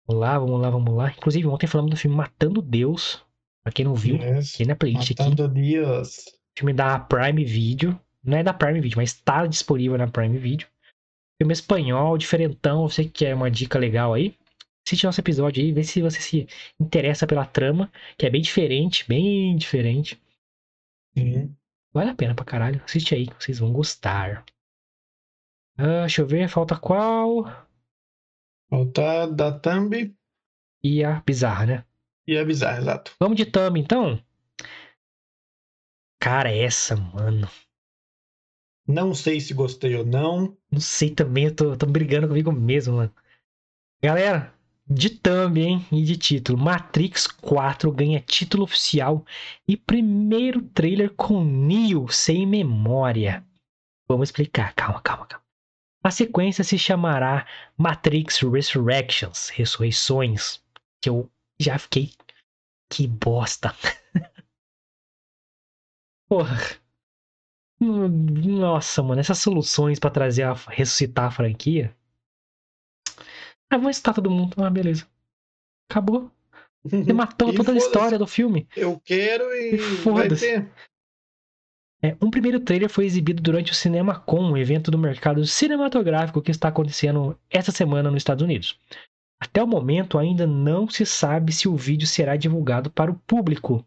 Vamos lá, vamos lá, vamos lá. Inclusive, ontem falamos do filme Matando Deus. Pra quem não viu, yes. aqui na playlist Matando aqui. Deus filme da Prime Video. Não é da Prime Video, mas tá disponível na Prime Video. Filme espanhol, diferentão. Você que quer uma dica legal aí? Assiste nosso episódio aí, vê se você se interessa pela trama, que é bem diferente, bem diferente. Sim. Vale a pena pra caralho. Assiste aí, vocês vão gostar. Ah, deixa eu ver, falta qual? Falta da Thumb E a bizarra, né? e a Bizarra, exato. Vamos de thumb, então? Cara, essa, mano. Não sei se gostei ou não. Não sei também, eu tô, tô brigando comigo mesmo, mano. Galera, de thumb, hein? E de título. Matrix 4 ganha título oficial e primeiro trailer com Neo sem memória. Vamos explicar, calma, calma, calma. A sequência se chamará Matrix Resurrections, Ressurreições, que eu já fiquei. Que bosta. Porra. Nossa, mano, essas soluções pra trazer a ressuscitar a franquia. Ah, vou estar todo mundo. Ah, beleza. Acabou. Você matou toda a história do filme. Eu quero e E foda-se. É, um primeiro trailer foi exibido durante o CinemaCon, um evento do mercado cinematográfico que está acontecendo essa semana nos Estados Unidos. Até o momento, ainda não se sabe se o vídeo será divulgado para o público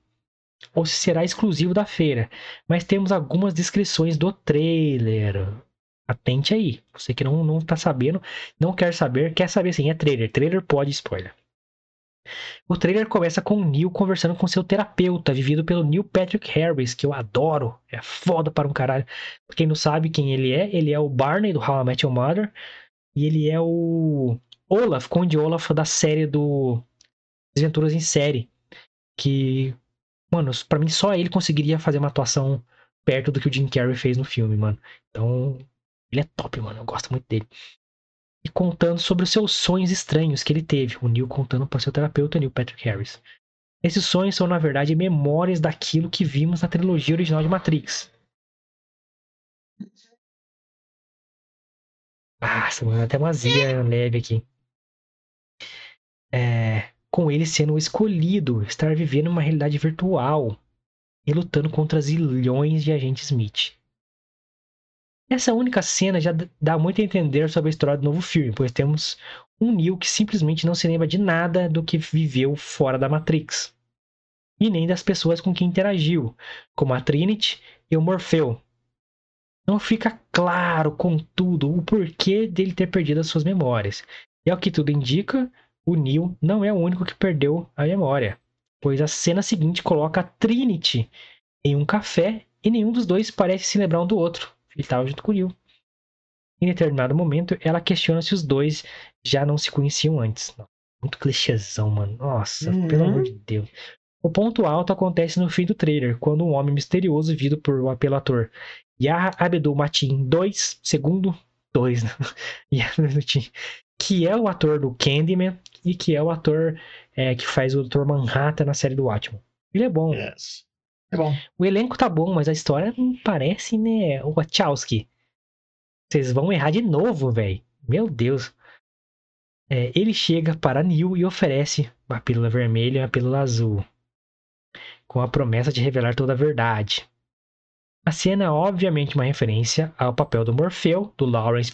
ou se será exclusivo da feira, mas temos algumas descrições do trailer. Atente aí, você que não, não tá sabendo, não quer saber, quer saber sim, é trailer. Trailer pode spoiler. O trailer começa com Neil conversando com seu terapeuta, vivido pelo Neil Patrick Harris, que eu adoro. É foda para um caralho. Pra quem não sabe quem ele é, ele é o Barney do How I Met Your Mother. E ele é o Olaf, Conde Olaf da série do Desventuras em Série. Que, mano, pra mim só ele conseguiria fazer uma atuação perto do que o Jim Carrey fez no filme, mano. Então, ele é top, mano. Eu gosto muito dele e contando sobre os seus sonhos estranhos que ele teve. O Neil contando para seu terapeuta, Neil Patrick Harris. Esses sonhos são, na verdade, memórias daquilo que vimos na trilogia original de Matrix. Nossa, mano, até uma azia leve aqui. É, com ele sendo o escolhido, estar vivendo uma realidade virtual e lutando contra zilhões de agentes Smith. Essa única cena já dá muito a entender sobre a história do novo filme, pois temos um Neo que simplesmente não se lembra de nada do que viveu fora da Matrix. E nem das pessoas com quem interagiu, como a Trinity e o Morpheu. Não fica claro, contudo, o porquê dele ter perdido as suas memórias. E ao que tudo indica, o Neo não é o único que perdeu a memória, pois a cena seguinte coloca a Trinity em um café e nenhum dos dois parece se lembrar um do outro. Ele estava junto com o Neo. Em determinado momento, ela questiona se os dois já não se conheciam antes. Muito clichêzão, mano. Nossa, Uhum. pelo amor de Deus. O ponto alto acontece no fim do trailer, quando um homem misterioso, vindo por, pelo ator Yahya Abdul Mateen 2, segundo 2, né? Mateen, que é o ator do Candyman e que é o ator é, que faz o Dr. Manhattan na série do Watchmen. Ele é bom. Yes. É bom. O elenco tá bom, mas a história não parece, né? O Wachowski. Vocês vão errar de novo, velho. Meu Deus. É, ele chega para Neil e oferece a pílula vermelha e a pílula azul. Com a promessa de revelar toda a verdade. A cena é obviamente uma referência ao papel do Morpheu, do Lawrence,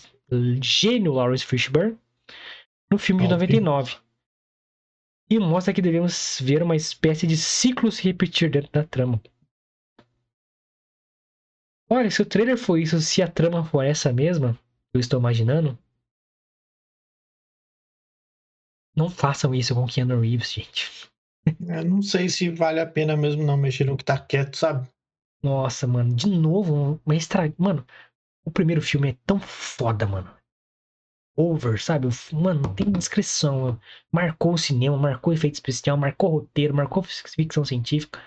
gênio Lawrence Fishburne, no filme de Top. 99. E mostra que devemos ver uma espécie de ciclo se repetir dentro da trama. Olha, se o trailer for isso, se a trama for essa mesma, eu estou imaginando. Não façam isso com Keanu Reeves, gente. Eu não sei se vale a pena mesmo não mexer no que tá quieto, sabe? Nossa, mano, de novo, uma extra. Mano, o primeiro filme é tão foda, mano. Over, sabe? Mano, não tem descrição. Marcou o cinema, marcou efeito especial, marcou roteiro, marcou ficção científica.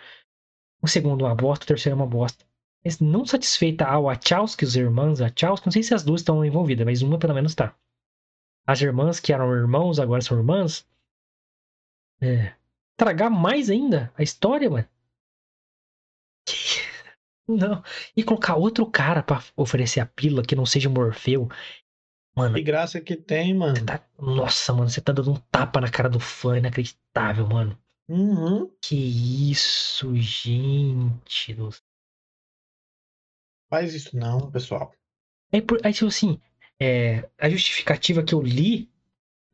O segundo uma bosta, o terceiro é uma bosta. Mas não satisfeita a Wachowski, os irmãos Wachowski, não sei se as duas estão envolvidas, mas uma pelo menos tá. As irmãs que eram irmãos, agora são irmãs. É. Tragar mais ainda a história, mano. Não. E colocar outro cara pra oferecer a pílula que não seja Morfeu. Mano, Que graça que tem, mano. tá- nossa, mano, você tá dando um tapa na cara do fã, inacreditável, mano. Uhum. Que isso, gente. do- Faz isso não, pessoal. Aí, por- aí tipo assim, é, a justificativa que eu li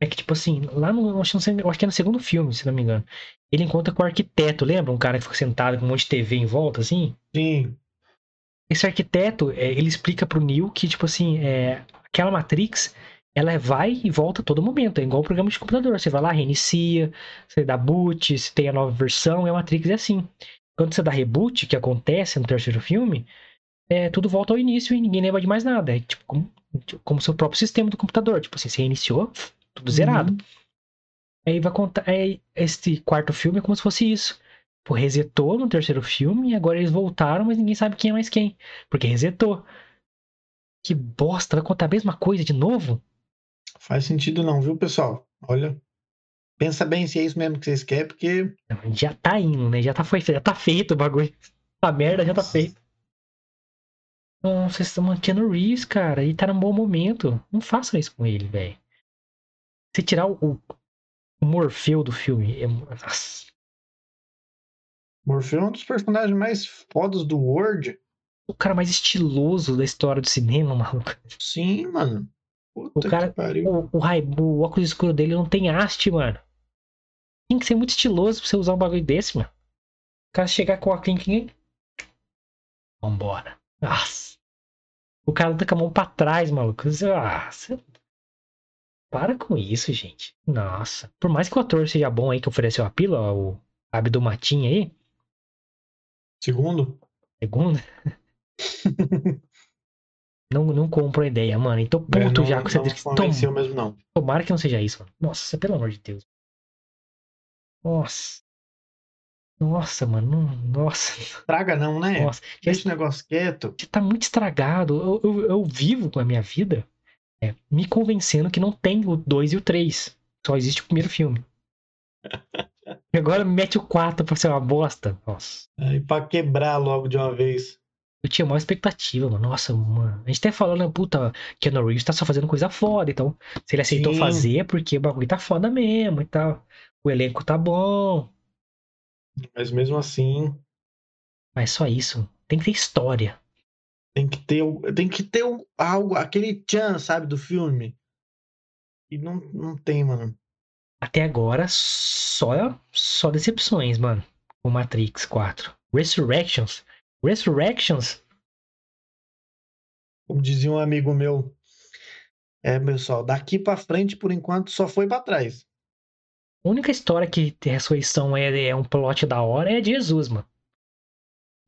é que, tipo assim, lá no. Acho, sei- acho que é no segundo filme, se não me engano. Ele encontra com o arquiteto, lembra? Um cara que fica sentado com um monte de TV em volta, assim? Sim. Esse arquiteto, é, ele explica pro Neo que, tipo assim, é, aquela Matrix, ela vai e volta a todo momento. É igual um programa de computador. Você vai lá, reinicia, você dá boot, se tem a nova versão, e a Matrix é assim. Quando você dá reboot, que acontece no terceiro filme, é, tudo volta ao início e ninguém lembra de mais nada. É tipo como, como seu próprio sistema do computador. Tipo assim, você reiniciou, tudo zerado. Uhum. Aí vai contar. Aí, este quarto filme é como se fosse isso. Pô, resetou no terceiro filme e agora eles voltaram, mas ninguém sabe quem é mais quem. Porque resetou. Que bosta, vai contar a mesma coisa de novo? Faz sentido não, viu, pessoal? Olha, pensa bem se é isso mesmo que vocês querem, porque Não, Já tá indo, né? Já tá, foi, já tá feito o bagulho. A merda já tá feita. Nossa, vocês estão Keanu Reeves, cara. Ele tá num bom momento. Não façam isso com ele, velho. Se tirar o, o Morfeu do filme. É, nossa, Morfeu é um dos personagens mais fodas do World. o cara mais estiloso da história do cinema, maluco. Sim, mano. Puta O cara- que pariu. O, o, o óculos escuro dele não tem haste, mano. Tem que ser muito estiloso pra você usar um bagulho desse, mano. O cara chegar com o óculos. Vambora. Nossa. O cara luta com a mão pra trás, maluco. Ah, você- Para com isso, gente. Nossa. Por mais que o ator seja bom aí, que ofereceu a pílula, o Abdomatinha aí, Segundo, segundo. não, não compro a ideia, mano. E tô puto é, não, já com não descrição. convenceu mesmo não. Tomara que não seja isso, mano. Nossa, pelo amor de Deus. Nossa. Nossa, mano. Nossa. Traga não, né? Nossa. Deixa o negócio quieto. já tá muito estragado. Eu, eu, eu vivo com a minha vida é, me convencendo que não tem o 2 e o 3. Só existe o primeiro filme. E agora mete o 4 pra ser uma bosta. Nossa. Aí pra quebrar logo de uma vez. Eu tinha maior expectativa, mano. Nossa, mano. A gente até falou, né, puta, que o Reeves tá só fazendo coisa foda. Então, se ele aceitou Sim. fazer, é porque o bagulho tá foda mesmo e tal. O elenco tá bom. Mas mesmo assim, Mas só isso. Tem que ter história. tem que ter, tem que ter algo, aquele tchan, sabe, do filme. E não, não tem, mano. Até agora, só, só decepções, mano. O Matrix 4. Resurrections. Resurrections? Como dizia um amigo meu. É, pessoal, daqui pra frente, por enquanto, só foi pra trás. A única história que tem ressurreição é, é um plot da hora é de Jesus, mano.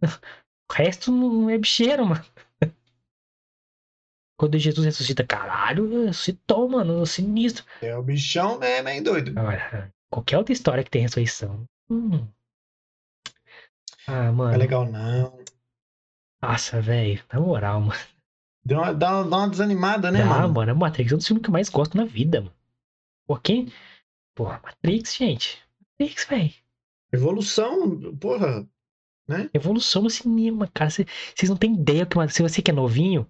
O resto não é bicheiro, mano. Quando Jesus ressuscita, caralho, ressuscitou, mano, sinistro. É o bichão mesmo, hein, doido? Agora, qualquer outra história que tem ressurreição. Hum. Ah, Não mano. é legal, não. Nossa, velho. Na moral, mano. Dá, uma- dá uma desanimada, né, ah, mano? mano, Matrix é um dos filmes que eu mais gosto na vida, mano. Pô, quem? Porra, Matrix, gente. Matrix, velho. Evolução, porra. Evolução no cinema, cara. Cê- Vocês não têm ideia que se você que é novinho,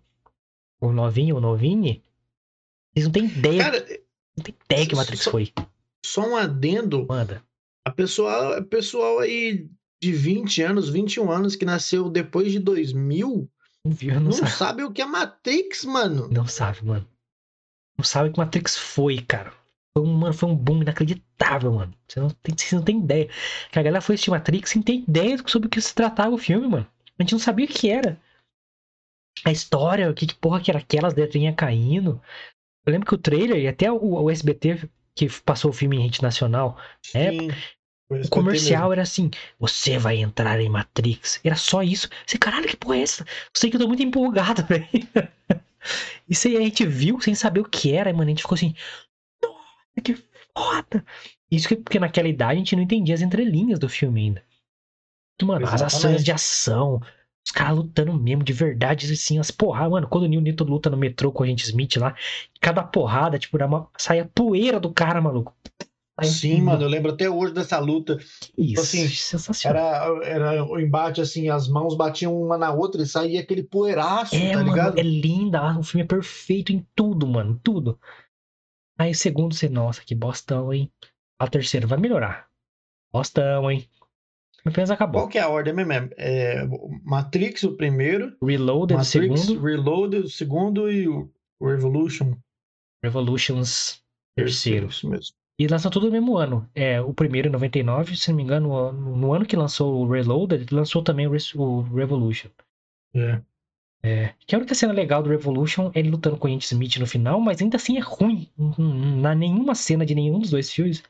ou novinho ou novinha, vocês não têm ideia, Cara, não tem ideia que Matrix só- foi. só um adendo. Manda. A pessoal, pessoal aí de 20 anos, 21 anos, que nasceu depois de 2000, Não não, sabe. sabe o que é Matrix, mano. Não sabe, mano. Não sabe o que Matrix foi, cara. Foi um, mano, foi um boom inacreditável, mano. Você não tem, vocês não tem ideia. Que a galera foi assistir Matrix sem ter ideia sobre o que se tratava o filme, mano. A gente não sabia o que era. A história, o que, que porra que era aquelas letrinhas caindo. Eu lembro que o trailer e até o, o SBT que passou o filme em rede nacional, É, foi o comercial mesmo. era assim: você vai entrar em Matrix. Era só isso. Você, caralho, que porra é essa? Eu sei que eu tô muito empolgado, velho. Isso aí a gente viu sem saber o que era, mano. A gente ficou assim, nossa, que foda. Isso que porque naquela idade a gente não entendia as entrelinhas do filme ainda. Mano, as Exatamente. ações de ação, os caras lutando mesmo, de verdade, assim, as porradas, mano. Quando o Neil Newton luta no metrô com a gente Smith lá, cada porrada, tipo, uma... saia poeira do cara, maluco. Saia- Sim, mano, eu lembro até hoje dessa luta. Isso, assim, sensacional. Era, era o embate assim, as mãos batiam uma na outra e saía aquele poeiraço, É, tá mano, ligado? é linda. ah, O filme é perfeito em tudo, mano. Tudo. Aí o segundo, você, nossa, que bostão, hein? A terceira vai melhorar. Bostão, hein? Apenas acabou. Qual que é a ordem mesmo? É, é Matrix, o primeiro. Reloaded, o Matrix, segundo. Reloaded, o segundo. E o Revolution, Revolutions, terceiro. Isso mesmo. E lançou tudo no mesmo ano. É, o primeiro em 99, se não me engano, no, no ano que lançou o Reloaded, lançou também o, Res- o Revolution. É. É, que a única cena legal do Revolution é ele lutando com o Agent Smith no final, mas ainda assim é ruim. Na nenhuma cena de nenhum dos dois filmes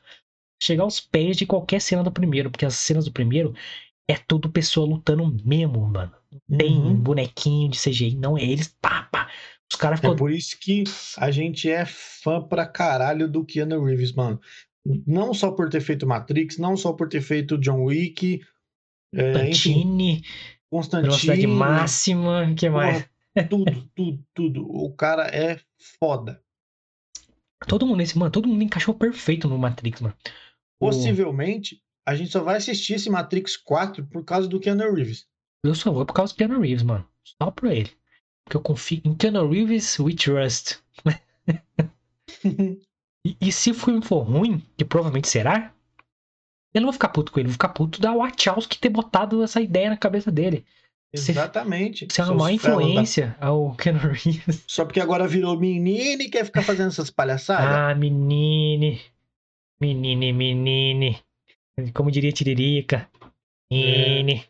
chegar aos pés de qualquer cena do primeiro, porque as cenas do primeiro é tudo pessoa lutando mesmo, mano. Tem Uhum. bonequinho de CGI, não é eles, pá, pá. Os caras É ficam. por isso que a gente é fã pra caralho do Keanu Reeves, mano. Não só por ter feito Matrix, não só por ter feito John Wick, é, enfim, Tantini, velocidade Constantine, máxima, o que mais? tudo, tudo, tudo. O cara é foda. Todo mundo nesse, mano, todo mundo encaixou perfeito no Matrix, mano. Possivelmente, a gente só vai assistir esse Matrix 4 por causa do Keanu Reeves. Eu só vou por causa do Keanu Reeves, mano. Só por ele. Porque eu confio em Keanu Reeves, we trust. E, e se o filme for ruim, que provavelmente será, eu não vou ficar puto com ele, vou ficar puto da Wachowski ter botado essa ideia na cabeça dele. Você- Exatamente. Isso é uma má felos da- influência ao Keanu Reeves. Só porque agora virou menino e quer ficar fazendo essas palhaçadas. Ah, menine. Menine, menine. Como diria Tiririca. Menine.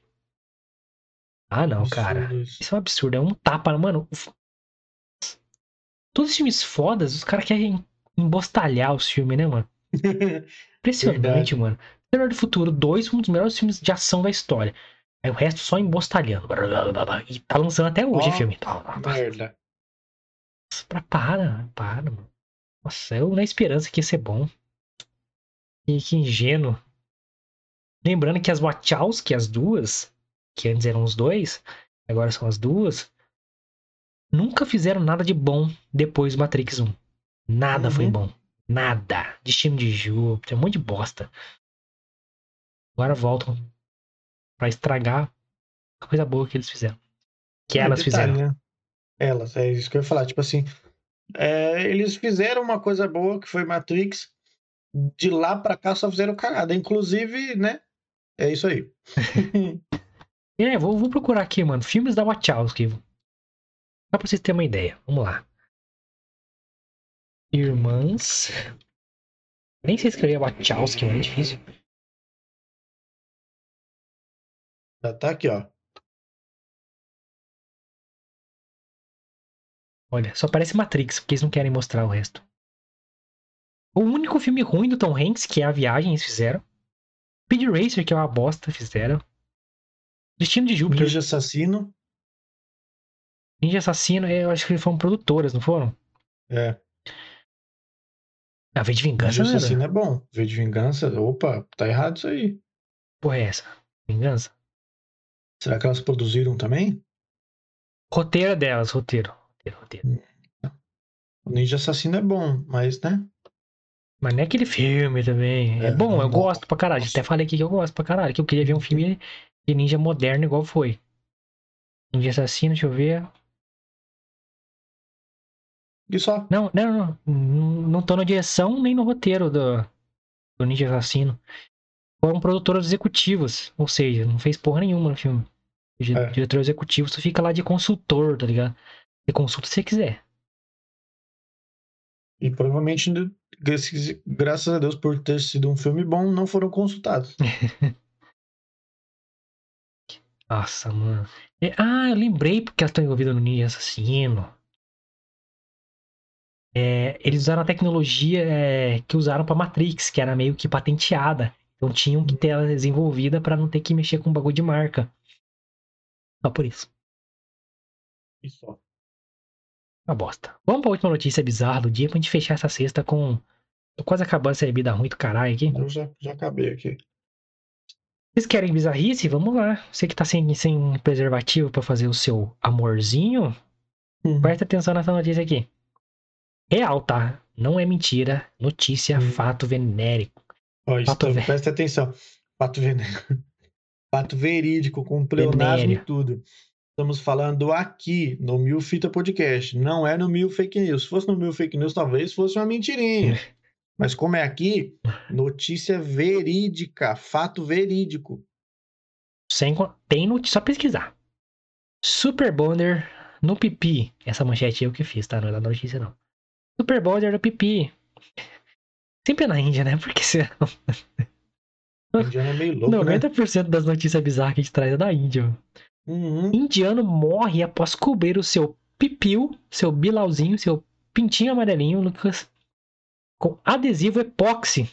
Ah, não, cara. Isso. Isso é um absurdo. É um tapa, mano. Todos os filmes fodas, os caras querem embostalhar os filmes, né, mano? Impressionante, Verdade. mano. Terror do Futuro 2, um dos melhores filmes de ação da história. Aí o resto só embostalhando. E tá lançando até hoje o filme. Merda. Pra, para, para, mano. Nossa, eu na esperança que ia ser bom. Que, que ingênuo. Lembrando que as Wachowski, as duas, que antes eram os dois, agora são as duas, nunca fizeram nada de bom depois do Matrix 1. Nada foi Uhum. bom. Nada. Destino de Júpiter, um monte de bosta. Agora voltam pra estragar a coisa boa que eles fizeram. Que É, elas detalhe, fizeram. né? Elas, é isso que eu ia falar. Tipo assim, é, eles fizeram uma coisa boa que foi Matrix. De lá pra cá só fizeram cagada. Inclusive, né? É isso aí. É, vou, vou procurar aqui, mano. Filmes da Wachowski. Só pra vocês terem uma ideia. Vamos lá. Irmãs. Nem sei escrever Wachowski, mano. É difícil. Já tá aqui, ó. Olha, só parece Matrix, porque eles não querem mostrar o resto. O único filme ruim do Tom Hanks, que é A Viagem, eles fizeram. Speed Racer, que é uma bosta, fizeram. Destino de Júpiter. Ninja Assassino. Ninja Assassino, eu acho que eles foram produtoras, não foram? É. A V de Vingança, Ninja né? Assassino é bom. V de Vingança. Opa, tá errado isso aí. Porra, é essa? Vingança? Será que elas produziram também? Roteiro é delas, roteiro. Roteiro, roteiro. O Ninja Assassino é bom, mas, né? Mas não é aquele filme também. É, É, bom, eu bom. gosto pra caralho. Até falei aqui que eu gosto pra caralho. Que eu queria ver um filme de ninja moderno igual foi. Ninja Assassino, deixa eu ver. E só. Não, não, não. Não, tô na direção nem no roteiro do, do Ninja Assassino. Foram produtoras executivas. Ou seja, não fez porra nenhuma no filme. O É. diretor executivo só fica lá de consultor, tá ligado? Você consulta se você quiser. E provavelmente, gra- graças a Deus, por ter sido um filme bom, não foram consultados. Nossa, mano. É, ah, eu lembrei porque elas estão envolvidas no Ninja Assassino. É, eles usaram a tecnologia é, que usaram pra Matrix, que era meio que patenteada. Então tinham que ter ela desenvolvida pra não ter que mexer com bagulho de marca. Só por isso. E só. Uma bosta. Vamos pra última notícia bizarra do dia pra gente fechar essa sexta com. Tô quase acabando essa bebida ruim do caralho aqui. Eu já, já acabei aqui. Vocês querem bizarrice? Vamos lá. Você que tá sem, sem preservativo pra fazer o seu amorzinho, Uhum. presta atenção nessa notícia aqui. Real, tá? Não é mentira. Notícia, Hum. fato venérico. Ó, isso Fato tá- ve- presta atenção. Fato, ven... Fato verídico, com pleonasmo e tudo. Estamos falando aqui no Mil Fita Podcast. Não é no Mil Fake News. Se fosse no Mil Fake News, talvez fosse uma mentirinha. Mas como é aqui, notícia verídica, fato verídico. Sem, tem no, só pesquisar. Super Bonder no pipi. Essa manchete eu que fiz, tá? Não é da notícia, não. Super Bonder no pipi. Sempre é na Índia, né? Porque se... Indiano é meio louco, 90% né? das notícias bizarras que a gente traz é da Índia. Uhum. Indiano morre após cobrir o seu pipiu, seu bilauzinho, seu pintinho amarelinho, Lucas, com adesivo epóxi.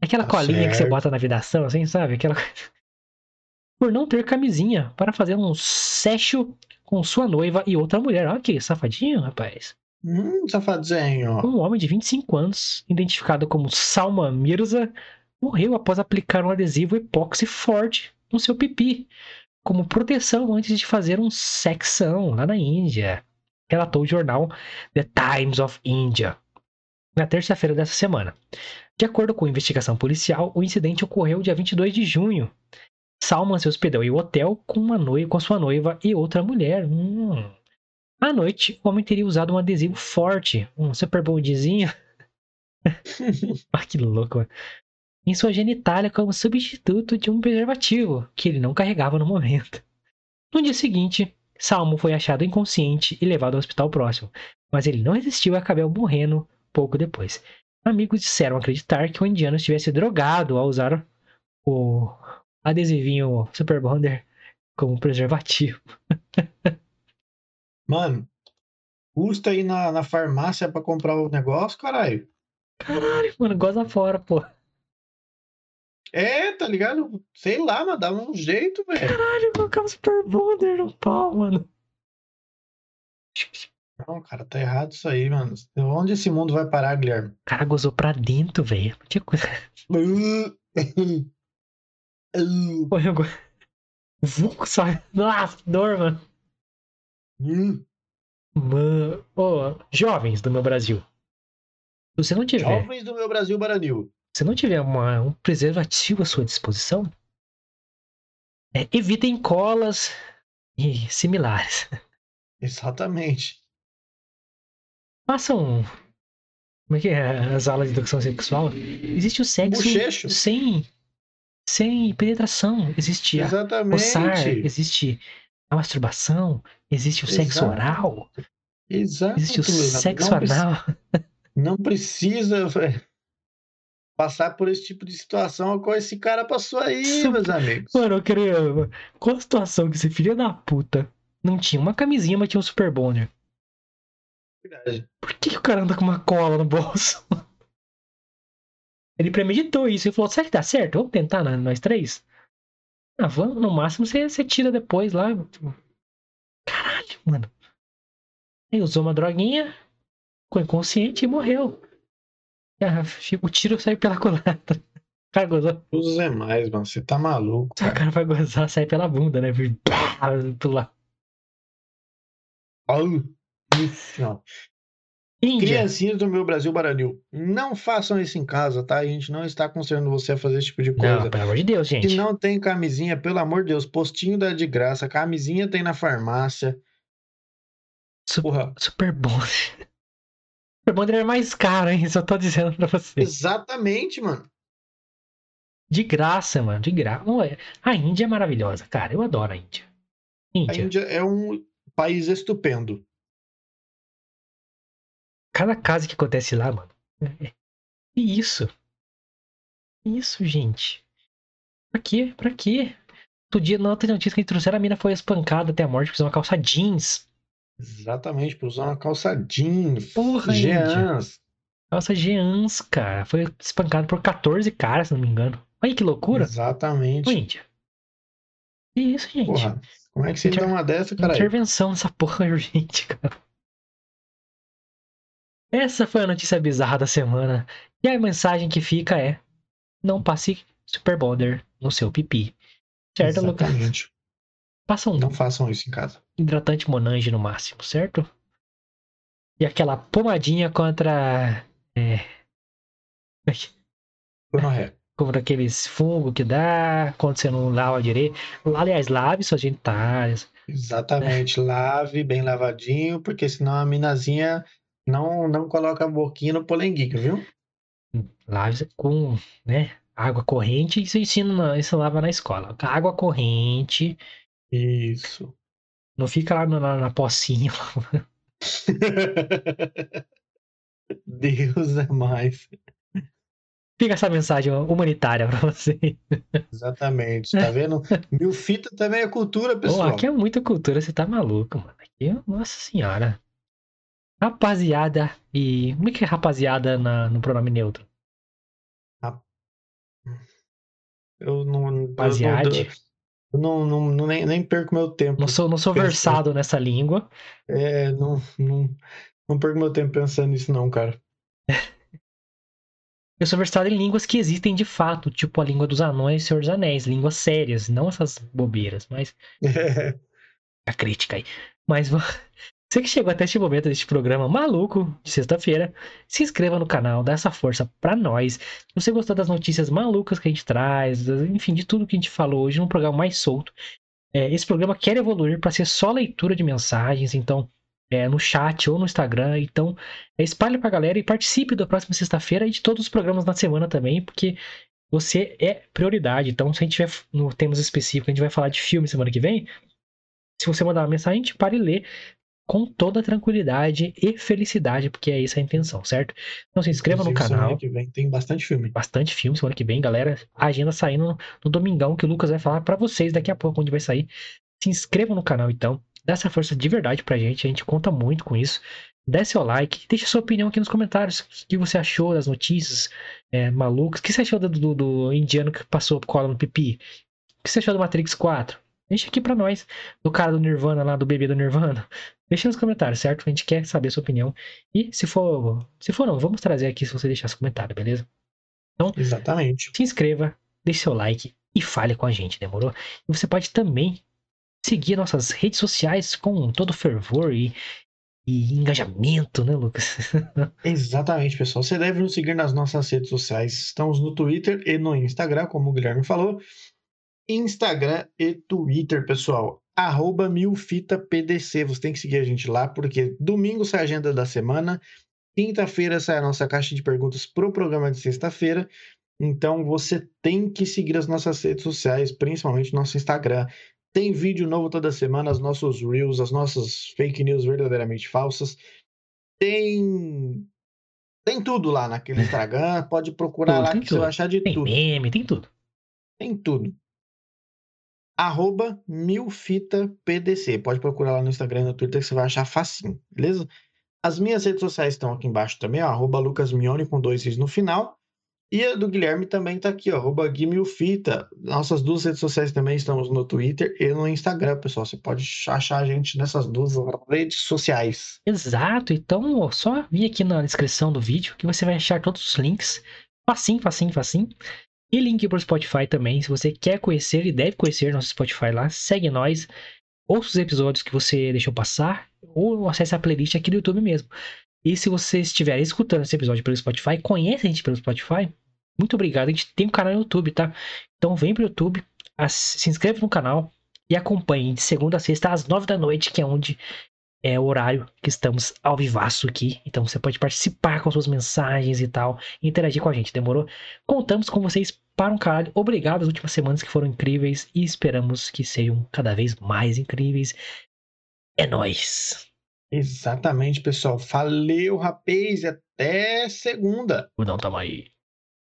Aquela Tá colinha que você certo. bota na vidação, assim, sabe? Aquela... Por não ter camisinha para fazer um sexo com sua noiva e outra mulher. Olha que safadinho, rapaz. Hum, safadinho. Um homem de 25 anos, identificado como Salman Mirza, morreu após aplicar um adesivo epóxi forte no seu pipi, como proteção antes de fazer um sexão lá na Índia, relatou o jornal The Times of India na terça-feira dessa semana. De acordo com a investigação policial, o incidente ocorreu dia 22 de junho. Salman se hospedou em um hotel com uma noiva, com sua noiva e outra mulher. Hum. À noite, o homem teria usado um adesivo forte, um super bondezinho. ah, que louco, mano. Em sua genitália como substituto de um preservativo, que ele não carregava no momento. No dia seguinte, Salmo foi achado inconsciente e levado ao hospital próximo, mas ele não resistiu e acabou morrendo pouco depois. Amigos disseram acreditar que o indiano estivesse drogado ao usar o adesivinho Super Bonder como preservativo. Mano, custa aí na, na farmácia pra comprar o negócio, caralho. Caralho, mano, goza fora, pô. É, tá ligado? Sei lá, mas dá um jeito, velho. Caralho, colocar um Super Bonder no pau, mano. Não, cara, tá errado isso aí, mano. Onde esse mundo vai parar, Guilherme? O cara gozou pra dentro, velho. Não tinha coisa. Pô, eu go... Vulco sai. Nossa, dor, mano. Hum, Mano. Ô, jovens do meu Brasil. Se você não tiver, Jovens do meu Brasil Baranil. Se não tiver uma- um preservativo à sua disposição, é, evitem colas e similares. Exatamente. Façam. Como é que é as aulas de educação sexual? Existe o sexo Bochecho. sem, sem penetração. Existe Exatamente. existe a masturbação, existe o sexo Exato. oral, Exato. existe o sexo não, anal. não precisa velho, passar por esse tipo de situação com esse cara passou aí, meus amigos. Mano, eu queria. Qual a situação que esse filho da puta não tinha uma camisinha, mas tinha um super bonder? Verdade. Por que, que o cara anda com uma cola no bolso? Ele premeditou isso e falou: será que dá certo? Vamos tentar nós três? Ah, vamos, no máximo você, você tira depois lá. Caralho, mano. Aí usou uma droguinha, ficou inconsciente e morreu. Ah, o tiro saiu pela culatra. O cara gozou. Os é mais, mano. Você tá maluco, O cara. cara vai gozar, sai pela bunda, né? Au. Isso. Índia. Criancinhas do meu Brasil Baranil, não façam isso em casa, tá? A gente não está aconselhando você a fazer esse tipo de coisa. Não, pelo amor de Deus, gente. Se não tem camisinha, pelo amor de Deus, postinho dá de graça, camisinha tem na farmácia. Su- Porra, Super Bonder. Bonder é mais caro, hein? Só tô dizendo pra você. exatamente, mano. De graça, mano. De graça. Ué, A Índia é maravilhosa, cara. Eu adoro a Índia. A Índia. Índia é um país estupendo. Cada caso que acontece lá, mano. É... E isso? Isso, gente. Pra quê? Pra quê? Outro dia, na outra notícia que eles trouxeram, a mina foi espancada até a morte por uma calça jeans. Exatamente, por usar uma calça jeans. Porra, Jeans. Calça jeans, cara. Foi espancada por 14 caras, se não me engano. Olha que loucura. Exatamente. Ô, Índia. Que isso, gente? Porra, como é que você Inter- dá uma dessa, caralho? Intervenção nessa porra urgente, cara. Essa foi a notícia bizarra da semana. E a mensagem que fica é: não passe Super Bonder no seu pipi. Certo, Lucas? Exatamente. Não façam isso em casa. hidratante Monange no máximo, certo? E aquela pomadinha contra. É, Gonorreia. contra aqueles fungos que dá, quando você não lava direito. Aliás, lave suas genitálias. Exatamente. Lave bem lavadinho, porque senão a minazinha não, não coloca a boquinha no polenguinho, viu? Lave com, né? Água corrente, isso ensina, isso lava na escola. Água corrente. Isso. Não fica lá na, na pocinha. Deus é mais. Fica essa mensagem humanitária pra você. Exatamente. Tá vendo? Mil fita também é cultura, pessoal. aqui é muita cultura, você tá maluco, mano. Aqui, nossa senhora. Rapaziada e. Como é que é rapaziada na, no pronome neutro? Eu não. Rapaziade. Eu não, não, não- nem, nem perco meu tempo. Não sou, não sou Pensando. versado nessa língua. É, não, não, não perco meu tempo pensando nisso, não, cara. Eu sou versado em línguas que existem de fato, tipo a língua dos anões e Senhor dos Anéis, línguas sérias, não essas bobeiras, mas a crítica aí. Mas você que chegou até este momento deste programa maluco de sexta-feira, se inscreva no canal, dá essa força pra nós. Se você gostou das notícias malucas que a gente traz, enfim, de tudo que a gente falou hoje num programa mais solto, é, esse programa quer evoluir para ser só leitura de mensagens, então é, no chat ou no Instagram. Então, é, espalhe pra galera e participe da próxima sexta-feira e de todos os programas na semana também, porque você é prioridade. Então, se a gente tiver no temas específicos, a gente vai falar de filme semana que vem. Se você mandar uma mensagem, a gente para e lê com toda tranquilidade e felicidade, porque é essa a intenção, certo? Então se inscreva no canal. Semana que vem tem bastante filme. Bastante filme semana que vem, galera. A agenda saindo no, no domingão que o Lucas vai falar pra vocês daqui a pouco onde vai sair. Se inscreva no canal então. Dá essa força de verdade pra gente. A gente conta muito com isso. Dê seu like. Deixa sua opinião aqui nos comentários. O que você achou das notícias é, malucas? O que você achou do, do- do indiano que passou cola no pipi? O que você achou do Matrix 4? Deixa aqui pra nós. Do cara do Nirvana lá, do bebê do Nirvana. Deixa nos comentários, certo? A gente quer saber a sua opinião. E se for. Se for não, vamos trazer aqui se você deixar seu comentário, beleza? Exatamente. se inscreva, deixe seu like e fale com a gente, demorou? E você pode também seguir nossas redes sociais com todo fervor e, e engajamento, né, Lucas? Exatamente, pessoal. Você deve nos seguir nas nossas redes sociais. Estamos no Twitter e no Instagram, como o Guilherme falou. Instagram e Twitter, pessoal. Arroba milfitapdc. Você tem que seguir a gente lá, porque domingo sai a agenda da semana. Quinta-feira sai a nossa caixa de perguntas pro programa de sexta-feira. Então você tem que seguir as nossas redes sociais, principalmente nosso Instagram. Tem vídeo novo toda semana, os nossos reels, as nossas fake news verdadeiramente falsas. Tem tem tudo lá naquele Instagram. Pode procurar Tudo, lá tem que você vai tudo. achar de Tem tudo. meme, tem tudo. Tem tudo. Arroba milfitapdc. Pode procurar lá no Instagram e no Twitter que você vai achar facinho, beleza? As minhas redes sociais estão aqui embaixo também, ó, arroba lucasmione com dois is no final. E a do Guilherme também tá aqui, ó, arroba guimilfita. Nossas duas redes sociais também estamos no Twitter e no Instagram, pessoal. Você pode achar a gente nessas duas redes sociais. Exato, então ó, só vir aqui na descrição do vídeo que você vai achar todos os links. Facinho, facinho, facinho. E link pro Spotify também. Se você quer conhecer e deve conhecer nosso Spotify lá, segue nós. Ouça os episódios que você deixou passar. Ou acesse a playlist aqui do YouTube mesmo. E se você estiver escutando esse episódio pelo Spotify, conhece a gente pelo Spotify. Muito obrigado. A gente tem um canal no YouTube, tá? Então vem pro YouTube, se inscreve no canal e acompanhe de segunda a sexta às nove da noite, que é onde é o horário que estamos ao vivaço aqui. Então você pode participar com suas mensagens e tal, interagir com a gente, demorou? Contamos com vocês para um caralho. Obrigado as últimas semanas que foram incríveis e esperamos que sejam cada vez mais incríveis. É nóis! Exatamente, pessoal. Valeu, rapaz, e até segunda. Não tamo aí.